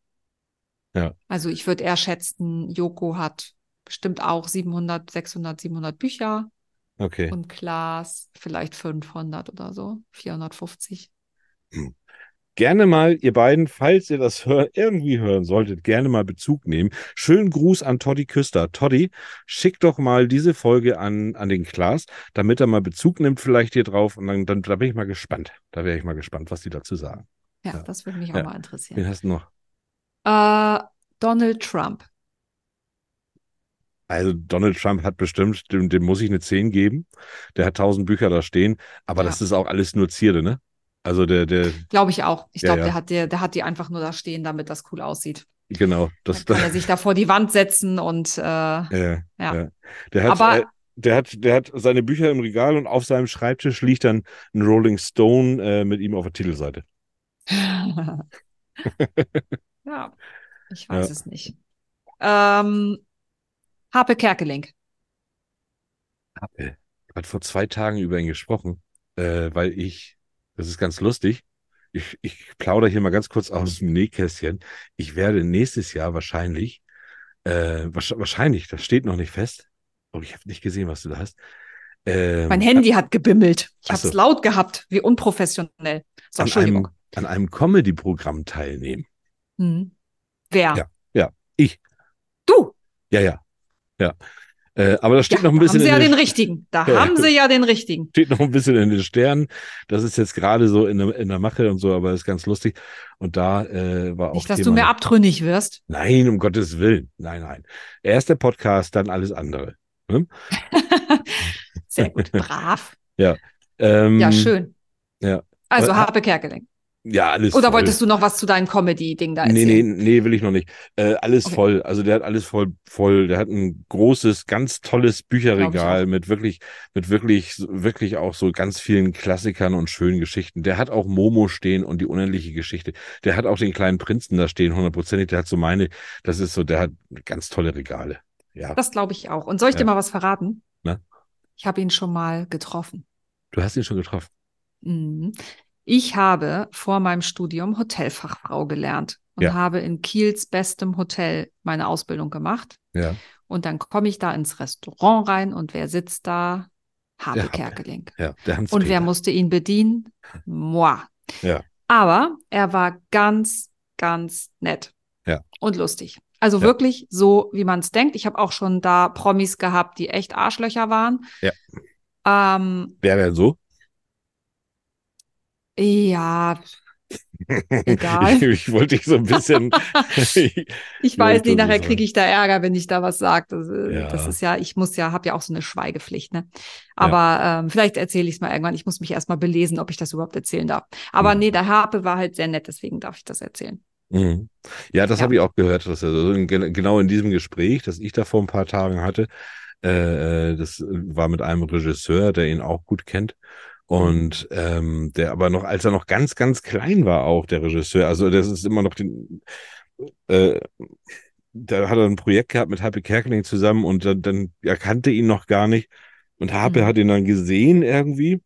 Ja.
Also ich würde eher schätzen, Joko hat bestimmt auch 700, 600, 700 Bücher
Okay.
und Klaas vielleicht 500 oder so, 450.
Gerne mal, ihr beiden, falls ihr das hör irgendwie hören solltet, gerne mal Bezug nehmen. Schönen Gruß an Toddy Küster. Toddy, schick doch mal diese Folge an, an den Klaas, damit er mal Bezug nimmt vielleicht hier drauf und dann, dann da bin ich mal gespannt. Da wäre ich mal gespannt, was die dazu sagen.
Ja,
Ja.
das würde mich auch
Ja.
mal
Wen
interessieren.
hast du noch?
Äh, Donald Trump.
Also Donald Trump hat bestimmt, dem, dem muss ich eine 10 geben. Der hat tausend Bücher da stehen, aber
Ja.
das ist auch alles nur Zierde, ne? Also der, der,
Glaube ich auch. Ich
Ja,
glaube,
ja.
der hat der, der hat die einfach nur da stehen, damit das cool aussieht.
genau, das,
Dann kann er <laughs> sich da vor die Wand setzen und äh,
ja,
ja.
ja. Der hat,
Aber-
äh, der hat, der hat seine Bücher im Regal und auf seinem Schreibtisch liegt dann ein Rolling Stone äh, mit ihm auf der Titelseite. <laughs> <laughs>
ja, ich weiß
Ja.
es nicht. Ähm, Harpe Kerkeling.
Habe hat vor zwei Tagen über ihn gesprochen, äh, weil ich, das ist ganz lustig. Ich, ich plaudere hier mal ganz kurz aus dem Nähkästchen. Ich werde nächstes Jahr wahrscheinlich, äh, wahrsch- wahrscheinlich, das steht noch nicht fest. Oh, ich habe nicht gesehen, was du da hast. Ähm,
Mein Handy hat gebimmelt. Ich habe es laut gehabt. Wie unprofessionell. So,
an einem, an einem Comedy-Programm teilnehmen.
Hm. Wer?
Ja. Ich.
Du.
Ja, ja. Ja. Äh, aber das steht
Ja,
noch ein
da
bisschen
haben sie ja
in
den
den,
richtigen. Da <laughs>
Ja.
haben sie ja den richtigen.
steht noch ein bisschen in den Sternen. Das ist jetzt gerade so in der, in der Mache und so, aber ist ganz lustig. Und da äh, war auch
Nicht, dass
Thema
du
noch-
abtrünnig wirst.
Nein, um Gottes Willen. Nein, nein. Erst der Podcast, dann alles andere. <laughs>
Sehr gut. <laughs> Brav.
Ähm,
Ja, schön.
ja.
Also
Aber-
Harpe Kerkeling.
Ja, alles
Oder
voll.
wolltest du noch was zu deinem Comedy-Ding da
Nee,
erzählen?
nee, nee, will ich noch nicht. Äh, alles
Okay.
voll. Also der hat alles voll, voll. Der hat ein großes, ganz tolles Bücherregal mit wirklich, mit wirklich, wirklich auch so ganz vielen Klassikern und schönen Geschichten. Der hat auch Momo stehen und die unendliche Geschichte. Der hat auch den kleinen Prinzen da stehen, hundertprozentig. Der hat so meine, das ist so, der hat ganz tolle Regale. Ja.
Das glaube ich auch. Und soll ich
Ja.
dir mal was verraten?
Na?
Ich habe ihn schon mal getroffen.
Du hast ihn schon getroffen.
Mhm. Ich habe vor meinem Studium Hotelfachfrau gelernt und
Ja.
habe in Kiels bestem Hotel meine Ausbildung gemacht.
Ja.
Und dann komme ich da ins Restaurant rein und wer sitzt da? Habe
Happe.
Kerkeling.
Ja,
Und wer musste ihn bedienen? Moi.
Ja.
Aber er war ganz, ganz nett.
Ja.
Und lustig. Also
Ja.
wirklich so, wie man es denkt. Ich habe auch schon da Promis gehabt, die echt Arschlöcher waren.
Ja.
Ähm,
Wer denn so?
Ja, Egal.
Ich, <laughs> ich wollte dich so ein bisschen. <laughs>
Ich weiß nicht, nachher kriege ich da Ärger, wenn ich da was sage. Das, äh,
Ja.
das ist ja, ich muss ja, habe ja auch so eine Schweigepflicht, ne? Aber ähm, vielleicht erzähle ich es mal irgendwann. Ich muss mich erst mal belesen, ob ich das überhaupt erzählen darf. Aber
Mhm.
nee, der Harpe war halt sehr nett, deswegen darf ich das erzählen.
Mhm. Ja, das
Ja.
habe ich auch gehört, dass er so in, gen- genau in diesem Gespräch, das ich da vor ein paar Tagen hatte, äh, äh, das war mit einem Regisseur, der ihn auch gut kennt. Und ähm, der aber noch, als er noch ganz, ganz klein war, auch der Regisseur, also das ist immer noch den, äh, da hat er ein Projekt gehabt mit Happy Kerkeling zusammen und dann, dann er kannte ihn noch gar nicht. Und Harpe
Mhm.
hat ihn dann gesehen irgendwie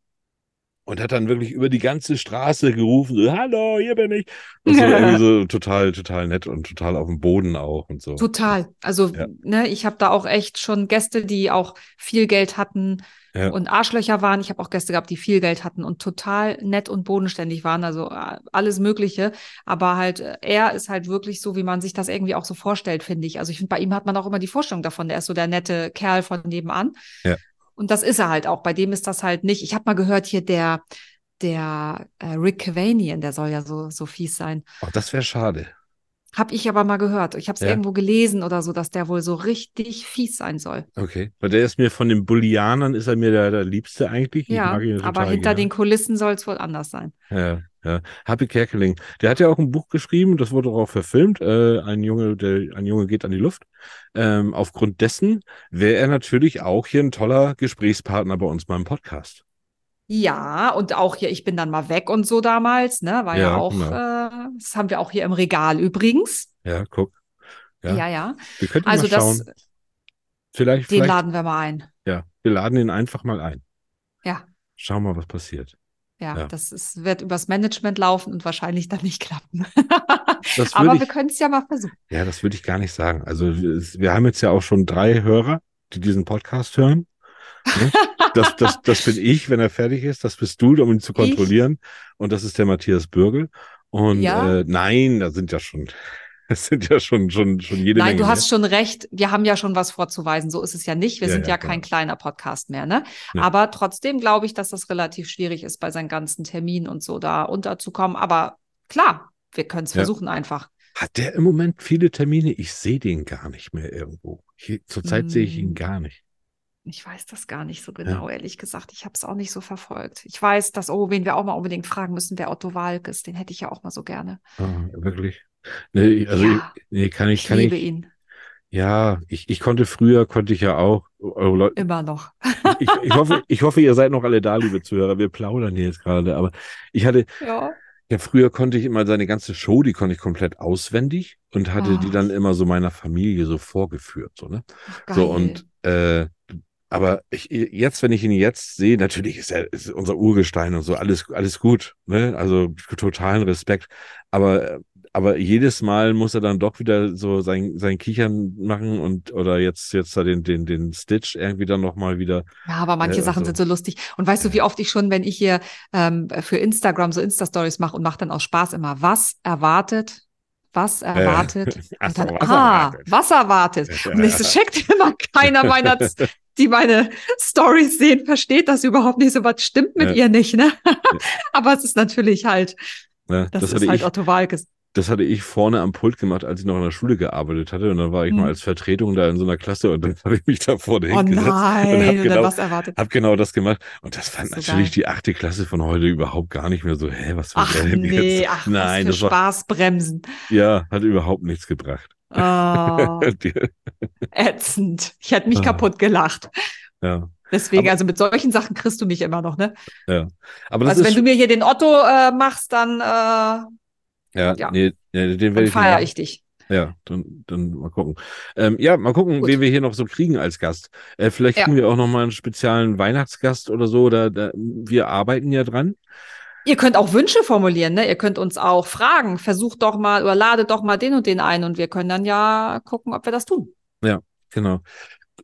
und hat dann wirklich über die ganze Straße gerufen, so, hallo, hier bin ich. Und so irgendwie so <laughs> total, total nett und total auf dem Boden auch und so.
Total. Also,
Ja.
ne, ich habe da auch echt schon Gäste, die auch viel Geld hatten
Ja.
und Arschlöcher waren. Ich habe auch Gäste gehabt, die viel Geld hatten und total nett und bodenständig waren. Also äh, alles Mögliche. Aber halt, äh, er ist halt wirklich so, wie man sich das irgendwie auch so vorstellt, finde ich. Also ich finde, bei ihm hat man auch immer die Vorstellung davon, der ist so der nette Kerl von nebenan.
Ja.
Und das ist er halt auch. Bei dem ist das halt nicht. Ich habe mal gehört, hier der, der äh, Rick Cavanian, der soll ja so, so fies sein.
Ach, das wäre schade.
Hab ich aber mal gehört. Ich habe es
Ja.
irgendwo gelesen oder so, dass der wohl so richtig fies sein soll.
Okay. Weil der ist mir von den Bullianern, ist er mir der, der Liebste eigentlich. Ich
ja, aber hinter
gerne.
den Kulissen soll es wohl anders sein.
Ja, ja. Happy Kerkeling. Der hat ja auch ein Buch geschrieben, das wurde auch verfilmt. Äh, ein Junge, der, ein Junge geht an die Luft. Ähm, aufgrund dessen wäre er natürlich auch hier ein toller Gesprächspartner bei uns beim Podcast.
Ja, und auch hier, ich bin dann mal weg und so damals, ne? War ja,
Ja,
auch,
genau.
äh, das haben wir auch hier im Regal übrigens.
Ja, guck. Ja.
Ja, ja.
Wir könnten
Also
mal
das,
schauen. Vielleicht,
den
vielleicht,
laden wir mal ein.
ja, wir laden ihn einfach mal ein.
Ja.
Schauen mal, was passiert.
Ja,
Ja.
das ist, wird übers Management laufen und wahrscheinlich dann nicht klappen.
Das <laughs>
Aber
würde
wir
ich,
können es ja mal versuchen.
ja, das würde ich gar nicht sagen. Also wir, wir haben jetzt ja auch schon drei Hörer, die diesen Podcast hören. Ne? <laughs> Das, das, das bin <laughs> ich, wenn er fertig ist. Das bist du, um ihn zu
Ich?
kontrollieren. Und das ist der Matthias Bürgel. Und
Ja.
äh, nein, da sind ja schon, <laughs> das sind ja schon, schon, schon jede
Nein,
Menge.
du hast schon recht. Wir haben ja schon was vorzuweisen. So ist es ja nicht. Wir
Ja,
sind
ja,
ja, kein kleiner Podcast mehr, ne?
Nee.
Aber trotzdem glaube ich, dass das relativ schwierig ist, bei seinen ganzen Terminen und so da unterzukommen. Aber klar, wir können es
Ja.
versuchen einfach.
Hat der im Moment viele Termine? Ich sehe den gar nicht mehr irgendwo. Hier, zurzeit sehe ich ihn
Mm.
gar nicht.
Ich weiß das gar nicht so genau, ehrlich gesagt. Ich habe es auch nicht so verfolgt. Ich weiß, dass, oh, wen wir auch mal unbedingt fragen müssen, wer Otto Walk ist. Den hätte ich ja auch mal so gerne.
Ah, wirklich? Nee, also
Ja.
ich, nee, kann ich,
Ich
kann
liebe
ich.
ihn
Ja, ich, ich konnte früher, konnte ich ja auch. Oh, Leute,
immer noch.
ich, ich hoffe, ich hoffe, ihr seid noch alle da, liebe Zuhörer. Wir plaudern hier jetzt gerade, aber ich hatte, <laughs>
Ja.
ja, früher konnte ich immer seine ganze Show, die konnte ich komplett auswendig und hatte die
Ah.
dann immer so meiner Familie so vorgeführt, so, ne?
Ach.
So und, äh, aber ich, jetzt, wenn ich ihn jetzt sehe, natürlich ist er ist unser Urgestein und so, alles, alles gut, ne? Also totalen Respekt. Aber, aber jedes Mal muss er dann doch wieder so sein, sein Kichern machen und, oder jetzt, jetzt da den, den, den Stitch irgendwie dann nochmal wieder.
Ja, aber manche
Äh,
Sachen
also-
sind so lustig. Und weißt du, wie oft ich schon, wenn ich hier ähm, für Instagram so Insta-Stories mache und mache dann aus Spaß immer, was erwartet? Was erwartet? <laughs>
Ach
und
so,
dann,
was
ah,
erwartet?
was erwartet? <laughs> Und ich so, checkt immer keiner meiner, <laughs> die meine Stories sehen, versteht das überhaupt nicht. So was stimmt mit
Ja.
ihr nicht, ne? <laughs> aber es ist natürlich halt,
Ne?
das,
Das,
ist
hatte
halt
ich,
Otto Walkes.
das hatte ich vorne am Pult gemacht, als ich noch in der Schule gearbeitet hatte. Und dann war ich
Hm.
mal als Vertretung da in so einer Klasse und dann <laughs> habe ich mich da vorne
Oh
hingesetzt
nein,
habe
und dann
genau,
was erwartet.
hab genau das gemacht. Und das fand
So
natürlich
geil.
die achte Klasse von heute überhaupt gar nicht mehr so, hä, was will
Ach
der denn
nee,
jetzt?
ach,
Nein,
was für
das war,
Spaßbremsen.
ja, hat überhaupt nichts gebracht.
Oh, <laughs> ätzend. Ich hätte mich
Ah.
kaputt gelacht.
ja,
Deswegen,
Aber-
also mit solchen Sachen kriegst du mich immer noch, ne?
ja. Aber
Also wenn du mir hier den Otto äh, machst, dann, äh,
ja,
ja.
nee, nee, den
dann feiere ich dich.
Ja, dann, dann mal gucken. Ähm, ja, mal gucken,
Gut.
wen wir hier noch so kriegen als Gast. Äh, vielleicht
Ja.
kriegen wir auch noch mal einen speziellen Weihnachtsgast oder so. Da, da, wir arbeiten ja dran.
Ihr könnt auch Wünsche formulieren, ne? Ihr könnt uns auch fragen. Versucht doch mal oder ladet doch mal den und den ein und wir können dann ja gucken, ob wir das tun.
Genau.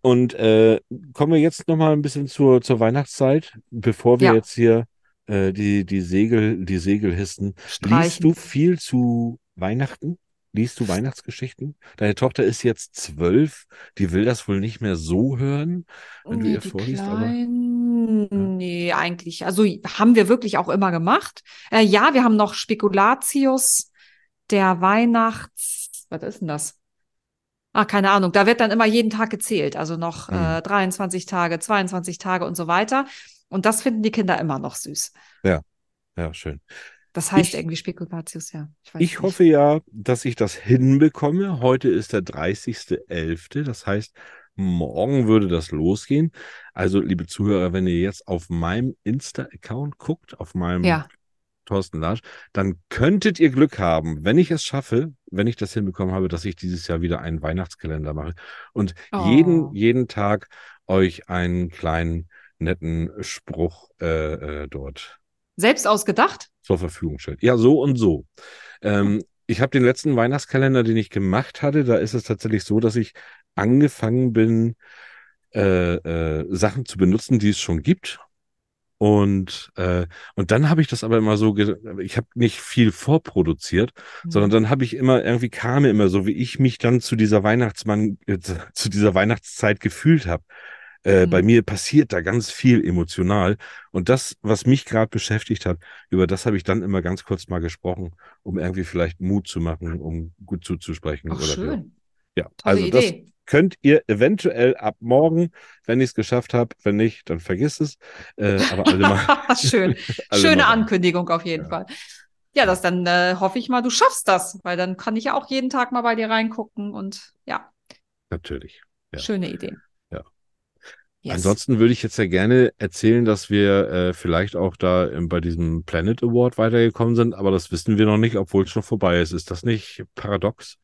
Und äh, kommen wir jetzt noch mal ein bisschen zur, zur Weihnachtszeit, bevor wir
Ja.
jetzt hier äh, die, die Segel, die Segel hissen. Liest
Streichen.
du viel zu Weihnachten? Liest du Weihnachtsgeschichten? Deine Tochter ist jetzt zwölf, die will das wohl nicht mehr so hören, wenn du
Nee,
ihr vorliest, aber.
Nee, eigentlich. Also haben wir wirklich auch immer gemacht. Äh, ja, wir haben noch Spekulatius, der Weihnachts. Was ist denn das? Ah, keine Ahnung. Da wird dann immer jeden Tag gezählt. Also noch
Mhm.
äh, 23 Tage, 22 Tage und so weiter. Und das finden die Kinder immer noch süß.
Ja, schön.
Das heißt
Ich-
irgendwie Spekulatius, ja.
Ich
nicht.
hoffe ja, dass ich das hinbekomme. Heute ist der 30.11. Das heißt, morgen würde das losgehen. Also, liebe Zuhörer, wenn ihr jetzt auf meinem Insta-Account guckt, auf meinem
Ja.
Thorsten Larsch, dann könntet ihr Glück haben, wenn ich es schaffe, wenn ich das hinbekommen habe, dass ich dieses Jahr wieder einen Weihnachtskalender mache und jeden,
Oh.
jeden Tag euch einen kleinen, netten Spruch äh, äh, dort
Selbst ausgedacht?
zur Verfügung stellt. Ja, so und so. Ähm, ich habe den letzten Weihnachtskalender, den ich gemacht hatte, da ist es tatsächlich so, dass ich angefangen bin, äh, äh, Sachen zu benutzen, die es schon gibt. Und, äh, und dann habe ich das aber immer so, ich habe nicht viel vorproduziert, sondern dann habe ich immer, irgendwie kam mir immer so, wie ich mich dann zu dieser Weihnachtsmann, äh, zu- dieser Weihnachtszeit gefühlt habe. Äh,
Mhm.
Bei mir passiert da ganz viel emotional. Und das, was mich gerade beschäftigt hat, über das habe ich dann immer ganz kurz mal gesprochen, um irgendwie vielleicht Mut zu machen, um gut zuzusprechen.
Ach,
oder
schön.
Ja,
Tolle
also das
Idee.
könnt ihr eventuell ab morgen, wenn ich es geschafft habe. Wenn nicht, dann vergiss es. Äh, aber alle mal. <laughs>
Schön. <laughs>
alle
Schöne
mal.
Ankündigung auf jeden
Ja.
Fall. Ja, das dann äh, hoffe ich mal, du schaffst das, weil dann kann ich ja auch jeden Tag mal bei dir reingucken und ja,
Natürlich. Ja.
schöne Idee.
Ja.
Yes.
Ansonsten würde ich jetzt ja gerne erzählen, dass wir äh, vielleicht auch da im, bei diesem Planet Award weitergekommen sind, aber das wissen wir noch nicht, obwohl es schon vorbei ist. Ist das nicht paradox?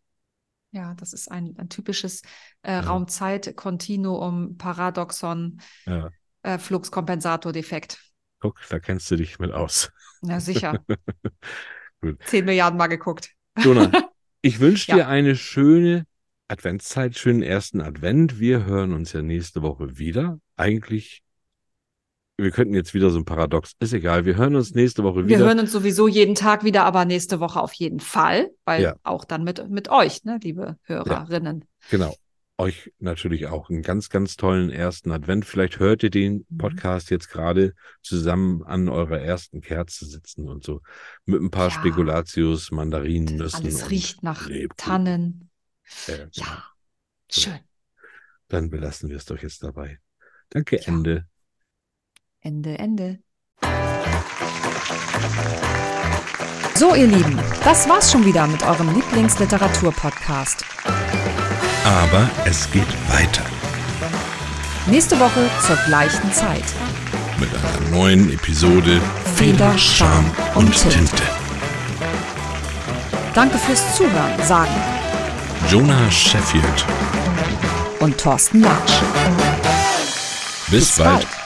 Ja, das ist ein, ein typisches äh,
Ja.
Raumzeit-Kontinuum, Paradoxon,
Ja.
äh, Fluxkompensator-Defekt.
Guck, da kennst du dich mit aus.
Na sicher. <laughs>
Gut.
Zehn Milliarden Mal geguckt.
Jonah, ich wünsche <laughs> dir
Ja.
eine schöne Adventszeit, schönen ersten Advent. Wir hören uns ja nächste Woche wieder. Eigentlich, wir könnten jetzt wieder so ein Paradox. Ist egal, wir hören uns nächste Woche
Wir
wieder.
hören uns sowieso jeden Tag wieder, aber nächste Woche auf jeden Fall, weil
Ja.
auch dann mit, mit euch, ne, liebe Hörerinnen.
Genau. Euch natürlich auch einen ganz, ganz tollen ersten Advent. Vielleicht hört ihr den
Mhm.
Podcast jetzt gerade zusammen an eurer ersten Kerze sitzen und so. Mit ein paar
Ja.
Spekulatius, Mandarinen, Nüssen.
Alles riecht nach
Lebkuchen.
Tannen.
Ja, genau.
Ja,
So.
schön.
Dann belassen wir es doch jetzt dabei. Danke,
Ja.
Ende.
Ende, Ende.
So, ihr Lieben, das war's schon wieder mit eurem Lieblingsliteratur-Podcast.
Aber es geht weiter
Nächste Woche zur gleichen Zeit.
mit einer neuen Episode
Feder, Charme und
und
Tinte.
Tinte.
Danke fürs Zuhören, sagen
Jonah Sheffield.
und Thorsten Latsch.
Bis,
Bis
bald.
bald.